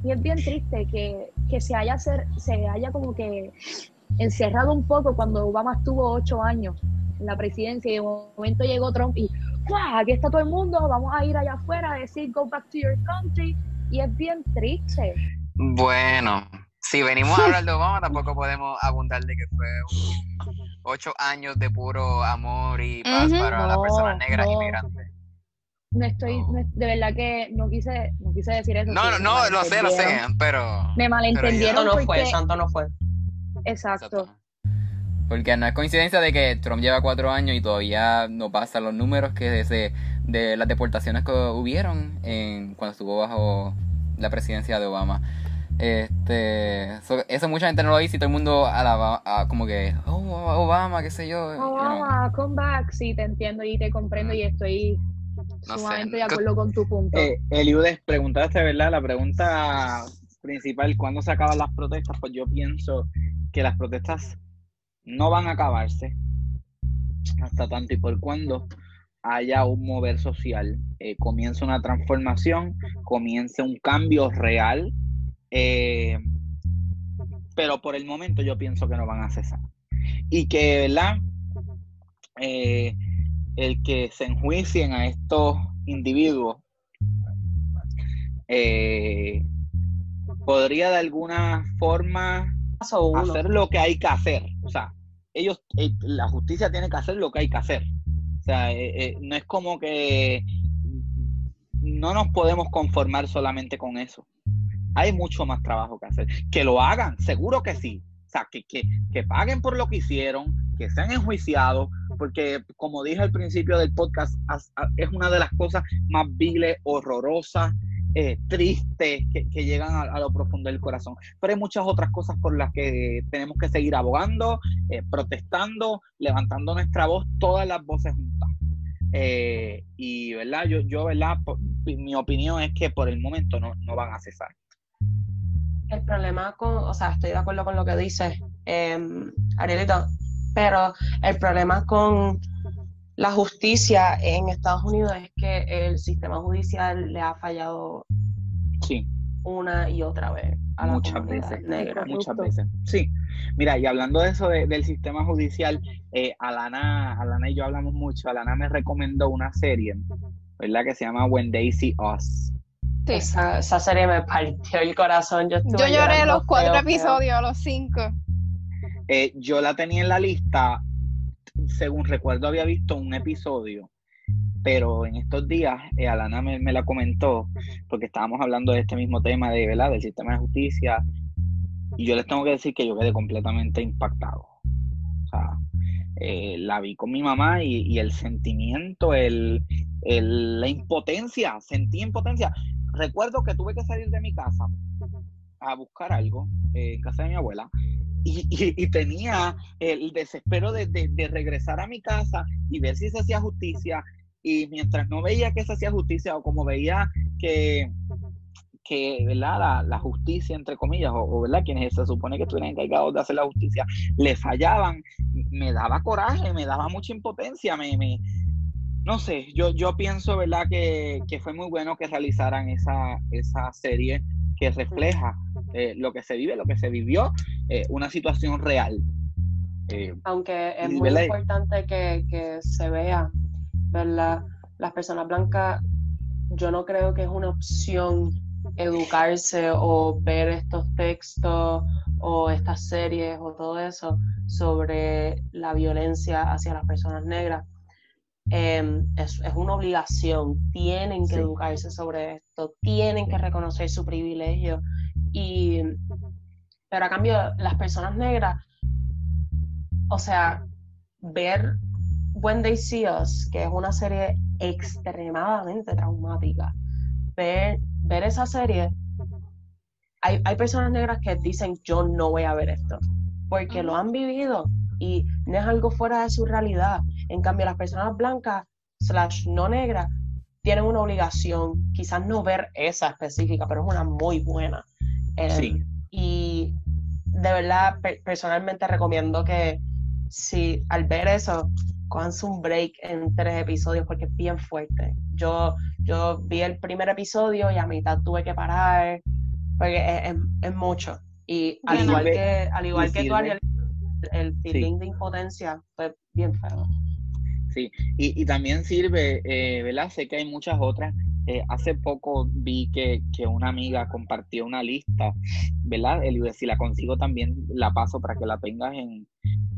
Y es bien triste que, que se, haya ser, se haya como que encerrado un poco cuando Obama estuvo ocho años en la presidencia y de momento llegó Trump y ¡guau! Aquí está todo el mundo, vamos a ir allá afuera a decir go back to your country. Y es bien triste. Bueno, si venimos a hablar de Obama, tampoco podemos abundar de que fue ocho años de puro amor y paz para las No, personas negras no. inmigrantes. No estoy, no de verdad que no quise, no quise decir eso. No, no, no, lo sé, lo sé, pero... Me malentendieron Santo no fue, santo no fue. exacto. Exacto. Porque no es coincidencia de que Trump lleva cuatro años y todavía no pasa los números que de, de las deportaciones que hubieron en, cuando estuvo bajo la presidencia de Obama. Este, so- eso mucha gente no lo dice y todo el mundo alaba, a- como que, oh, Obama, qué sé yo. you know. Obama, come back, sí, te entiendo y te comprendo y estoy No sé, sumamente de ¿qué- acuerdo con tu punto. eh, Eliudes, preguntaste, ¿verdad? La pregunta principal, ¿cuándo se acaban las protestas? Pues yo pienso que las protestas no van a acabarse hasta tanto y por cuando haya un mover social, eh, comience una transformación, comience un cambio real, eh, pero por el momento yo pienso que no van a cesar. Y que, ¿verdad? Eh, el que se enjuicien a estos individuos podría de alguna forma hacer lo que hay que hacer. O sea, ellos, la justicia tiene que hacer lo que hay que hacer. O sea, eh, eh, no es como que no nos podemos conformar solamente con eso. Hay mucho más trabajo que hacer. Que lo hagan, seguro que sí. O sea, que, que, que paguen por lo que hicieron, que sean enjuiciados, porque como dije al principio del podcast, es una de las cosas más viles, horrorosas eh, tristes que, llegan a, lo profundo del corazón. Pero hay muchas otras cosas por las que tenemos que seguir abogando, eh, protestando, levantando nuestra voz, todas las voces juntas. Eh, y, ¿verdad? Yo, yo, ¿verdad? mi opinión es que por el momento no, no van a cesar. El problema con, o sea, estoy de acuerdo con lo que dice em, Arielito, pero el problema con la justicia en Estados Unidos es que el sistema judicial le ha fallado sí. una y otra vez a la muchas veces negra. Muchas veces. Sí. Mira, y hablando de eso del sistema judicial, eh, Alana, Alana y yo hablamos mucho. Alana me recomendó una serie, ¿verdad? Que se llama When They See Us. Sí. Esa, serie me partió el corazón. Yo, yo lloré los cuatro episodios, los cinco. Eh, yo la tenía en la lista según recuerdo, había visto un episodio, pero en estos días eh, Alana me, la comentó, porque estábamos hablando de este mismo tema de, ¿verdad? del sistema de justicia, y yo les tengo que decir que yo quedé completamente impactado. O sea, eh, la vi con mi mamá y, el sentimiento, el, la impotencia, sentí impotencia. Recuerdo que tuve que salir de mi casa a buscar algo eh, en casa de mi abuela y, tenía el desespero de, regresar a mi casa y ver si se hacía justicia. Y mientras no veía que se hacía justicia o como veía que, que ¿verdad? La, justicia, entre comillas, o, ¿verdad? quienes se supone que estuvieran encargados de hacer la justicia, le fallaban, me daba coraje, me daba mucha impotencia, me, me no sé, yo, yo pienso, ¿verdad? Que, que, fue muy bueno que realizaran esa, esa serie que refleja eh, lo que se vive, lo que se vivió, eh, una situación real. Eh, Aunque es muy importante que, se vea, ¿verdad? Las personas blancas, yo no creo que es una opción educarse o ver estos textos o estas series o todo eso sobre la violencia hacia las personas negras Em, es, una obligación, tienen que educarse sobre esto, tienen que reconocer su privilegio. Y, pero a cambio, las personas negras, o sea, ver When They See Us, que es una serie extremadamente traumática, ver, ver esa serie, hay, hay personas negras que dicen, yo no voy a ver esto, porque lo han vivido y no es algo fuera de su realidad. En cambio, las personas blancas, slash no negras, tienen una obligación, quizás no ver esa específica, pero es una muy buena. Em, sí. Y de verdad, personalmente recomiendo que si al ver eso, cojanse un break en tres episodios porque es bien fuerte. Yo, yo vi el primer episodio y a mitad tuve que parar porque es, mucho. Y al igual, que, al igual que tú, el feeling de impotencia fue bien feo. Sí, y, también sirve, eh, ¿verdad? Sé que hay muchas otras. Eh, hace poco vi que, una amiga compartió una lista, ¿verdad? si la consigo también la paso para que la tengas en,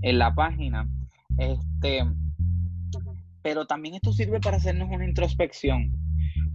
la página. Este, pero también esto sirve para hacernos una introspección,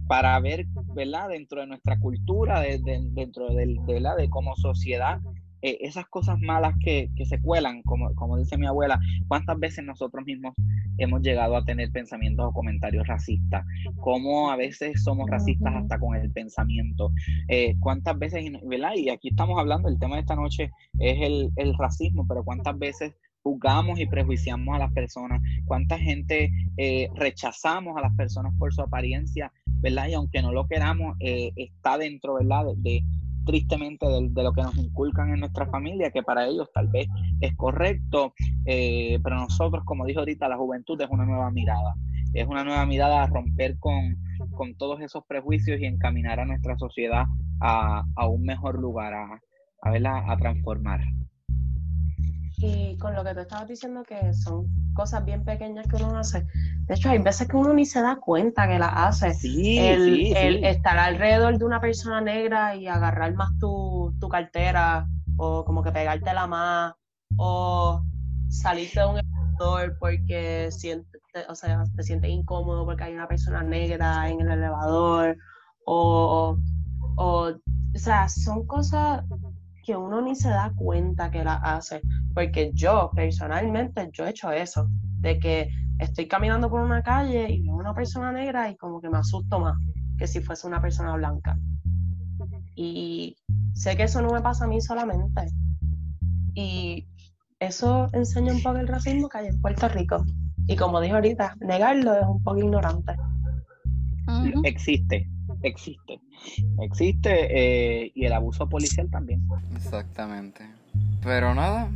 para ver, ¿verdad? Dentro de nuestra cultura, dentro de, ¿verdad? de como sociedad, eh, esas cosas malas que, se cuelan, como, como dice mi abuela, ¿cuántas veces nosotros mismos hemos llegado a tener pensamientos o comentarios racistas? ¿Cómo a veces somos racistas hasta con el pensamiento? Eh, ¿Cuántas veces, ¿verdad? Y aquí estamos hablando, el tema de esta noche es el, el racismo, pero ¿cuántas veces juzgamos y prejuiciamos a las personas, cuánta gente eh, rechazamos a las personas por su apariencia, ¿verdad? Y aunque no lo queramos, está dentro, ¿verdad? De, tristemente de, lo que nos inculcan en nuestra familia, que para ellos tal vez es correcto, eh, pero nosotros, como dijo ahorita, la juventud es una nueva mirada, es una nueva mirada a romper con, con todos esos prejuicios y encaminar a nuestra sociedad a, un mejor lugar, a, verla, a transformar. Y con lo que tú estabas diciendo que son cosas bien pequeñas que uno hace. De hecho, hay veces que uno ni se da cuenta que las hace. Sí, el, el estar alrededor de una persona negra y agarrar más tu, tu cartera, o como que pegártela más, o salirte de un elevador porque siente, o sea, te sientes incómodo porque hay una persona negra en el elevador, o, o, o sea, son cosas que uno ni se da cuenta que la hace, porque yo personalmente, yo he hecho eso, de que estoy caminando por una calle y veo una persona negra y como que me asusto más que si fuese una persona blanca. Y sé que eso no me pasa a mí solamente. Y eso enseña un poco el racismo que hay en Puerto Rico. Y como dijo ahorita, negarlo es un poco ignorante. Existe, existe. Existe eh, y el abuso policial también. Exactamente. Pero nada,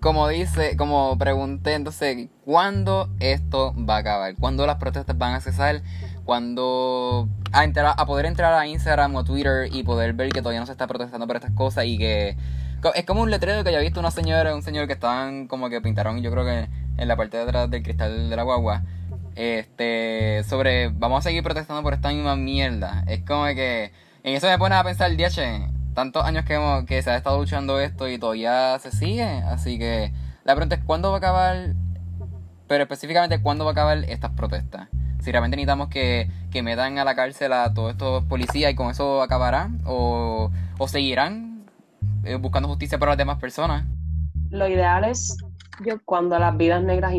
como dice, como pregunté, entonces, ¿cuándo esto va a acabar? ¿Cuándo las protestas van a cesar? ¿Cuándo a, entrar, a poder entrar a Instagram o Twitter y poder ver que todavía no se está protestando por estas cosas y que es como un letrero que ya he visto una señora, un señor que estaban como que pintaron, yo creo que en la parte de atrás del cristal de la guagua, este, sobre vamos a seguir protestando por esta misma mierda. Es como que en eso me pone a pensar, DH, tantos años que, hemos, que se ha estado luchando esto y todavía se sigue. Así que la pregunta es cuándo va a acabar, pero específicamente cuándo va a acabar estas protestas. Si realmente necesitamos que, que metan a la cárcel a todos estos policías y con eso acabará, o, o seguirán eh, buscando justicia para las demás personas. Lo ideal es cuando las vidas negras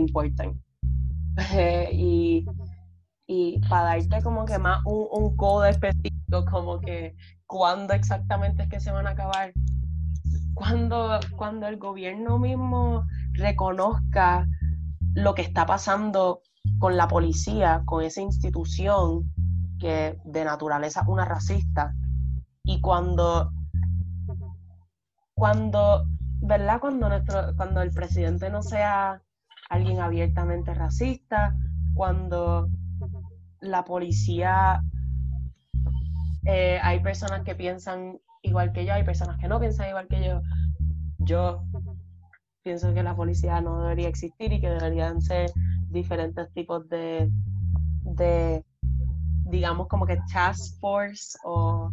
y, y para darte como que más un, un codo específico, como que cuándo exactamente es que se van a acabar, cuando, cuando el gobierno mismo reconozca lo que está pasando con la policía, con esa institución que de naturaleza una racista, y cuando, cuando, ¿verdad? Cuando, nuestro, cuando el presidente no sea alguien abiertamente racista, cuando la policía, eh, hay personas que piensan igual que yo, hay personas que no piensan igual que yo. Yo pienso que la policía no debería existir y que deberían ser diferentes tipos de, de digamos, como que task force o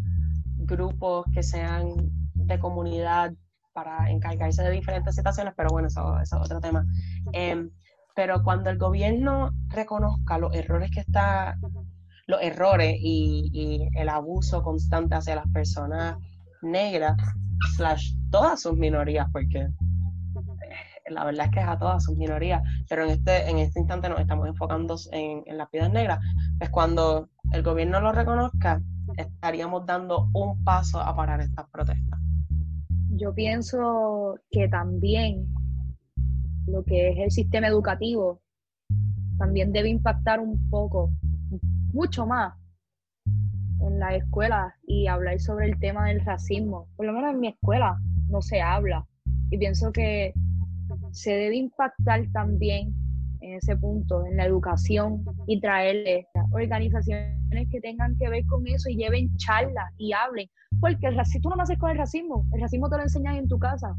grupos que sean de comunidad para encargarse de diferentes situaciones, pero bueno, eso, es otro tema. Em, pero cuando el gobierno reconozca los errores que está, los errores y, el abuso constante hacia las personas negras, slash todas sus minorías, porque eh, la verdad es que es a todas sus minorías, pero en este, en este instante nos estamos enfocando en, en las vidas negras, es cuando el gobierno lo reconozca, estaríamos dando un paso a parar estas protestas yo pienso que también lo que es el sistema educativo también debe impactar un poco, mucho más en la escuela y hablar sobre el tema del racismo. Por lo menos en mi escuela no se habla y pienso que se debe impactar también en ese punto, en la educación y traerle organizaciones que tengan que ver con eso y lleven charlas y hablen. Porque el racismo, tú no naces con el racismo, el racismo te lo enseñan en tu casa.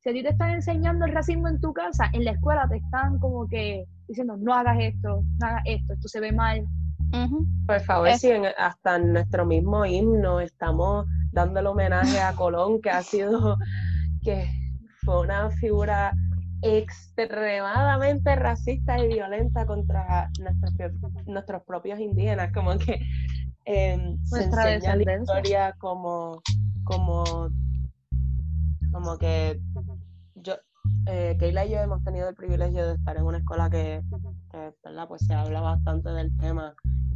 Si a ti te están enseñando el racismo en tu casa, en la escuela te están como que diciendo, no hagas esto, no hagas esto, esto se ve mal. Por favor, si hasta en nuestro mismo himno estamos dándole homenaje a Colón, que ha sido, que fue una figura extremadamente racista y violenta contra nuestros, nuestros propios indígenas, como que eh, se enseña la historia como, como, como que yo, eh, Keila y yo hemos tenido el privilegio de estar en una escuela que, ¿verdad? Pues se habla bastante del tema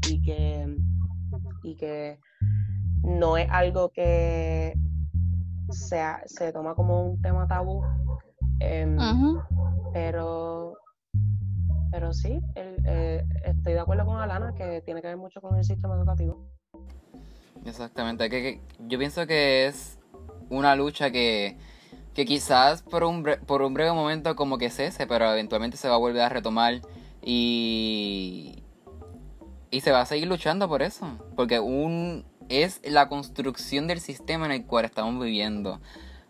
y que, y que no es algo que sea, se toma como un tema tabú, Em, pero, pero sí, eh, estoy de acuerdo con Alana que tiene que ver mucho con el sistema educativo. Exactamente, que, yo pienso que es una lucha que, que quizás por un, por un breve momento como que cese, pero eventualmente se va a volver a retomar y, y se va a seguir luchando por eso, porque un, es la construcción del sistema en el cual estamos viviendo.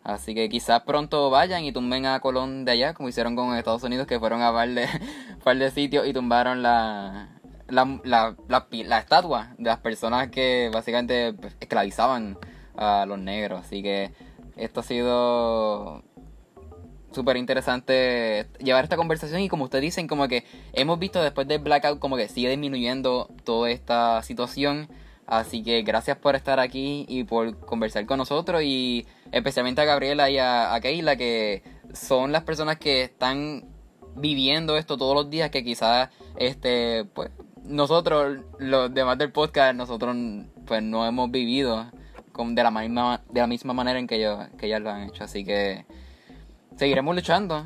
Así que quizás pronto vayan y tumben a Colón de allá, como hicieron con Estados Unidos, que fueron a par de, par sitios y tumbaron la, la, la, la, estatua de las personas que básicamente pues, esclavizaban a los negros. Así que esto ha sido súper interesante llevar esta conversación y como ustedes dicen, como que hemos visto después del blackout como que sigue disminuyendo toda esta situación. Así que gracias por estar aquí y por conversar con nosotros y especialmente a Gabriela y a, a Keila que son las personas que están viviendo esto todos los días que quizás este pues nosotros, los demás del podcast, nosotros pues no hemos vivido de la misma, de la misma manera en que ellos, que ellas lo han hecho. Así que seguiremos luchando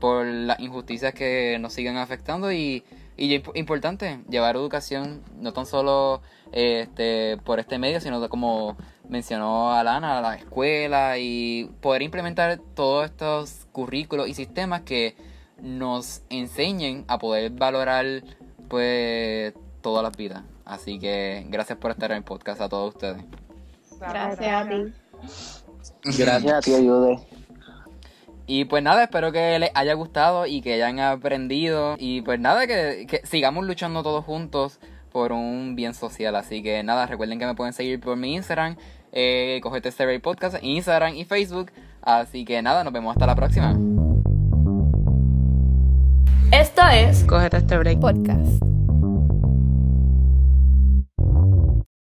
por las injusticias que nos siguen afectando y, y importante llevar educación no tan solo este por este medio sino como mencionó Alana a la escuela y poder implementar todos estos currículos y sistemas que nos enseñen a poder valorar pues todas las vidas. Así que gracias por estar en el podcast a todos ustedes. Gracias a ti. Gracias a ti, Ayude. Y pues nada, espero que les haya gustado y que hayan aprendido. Y pues nada, que, sigamos luchando todos juntos por un bien social. Así que nada, recuerden que me pueden seguir por mi Instagram, eh, Cogete Survey Podcast, Instagram y Facebook. Así que nada, nos vemos hasta la próxima. Esto es Cógete este break podcast.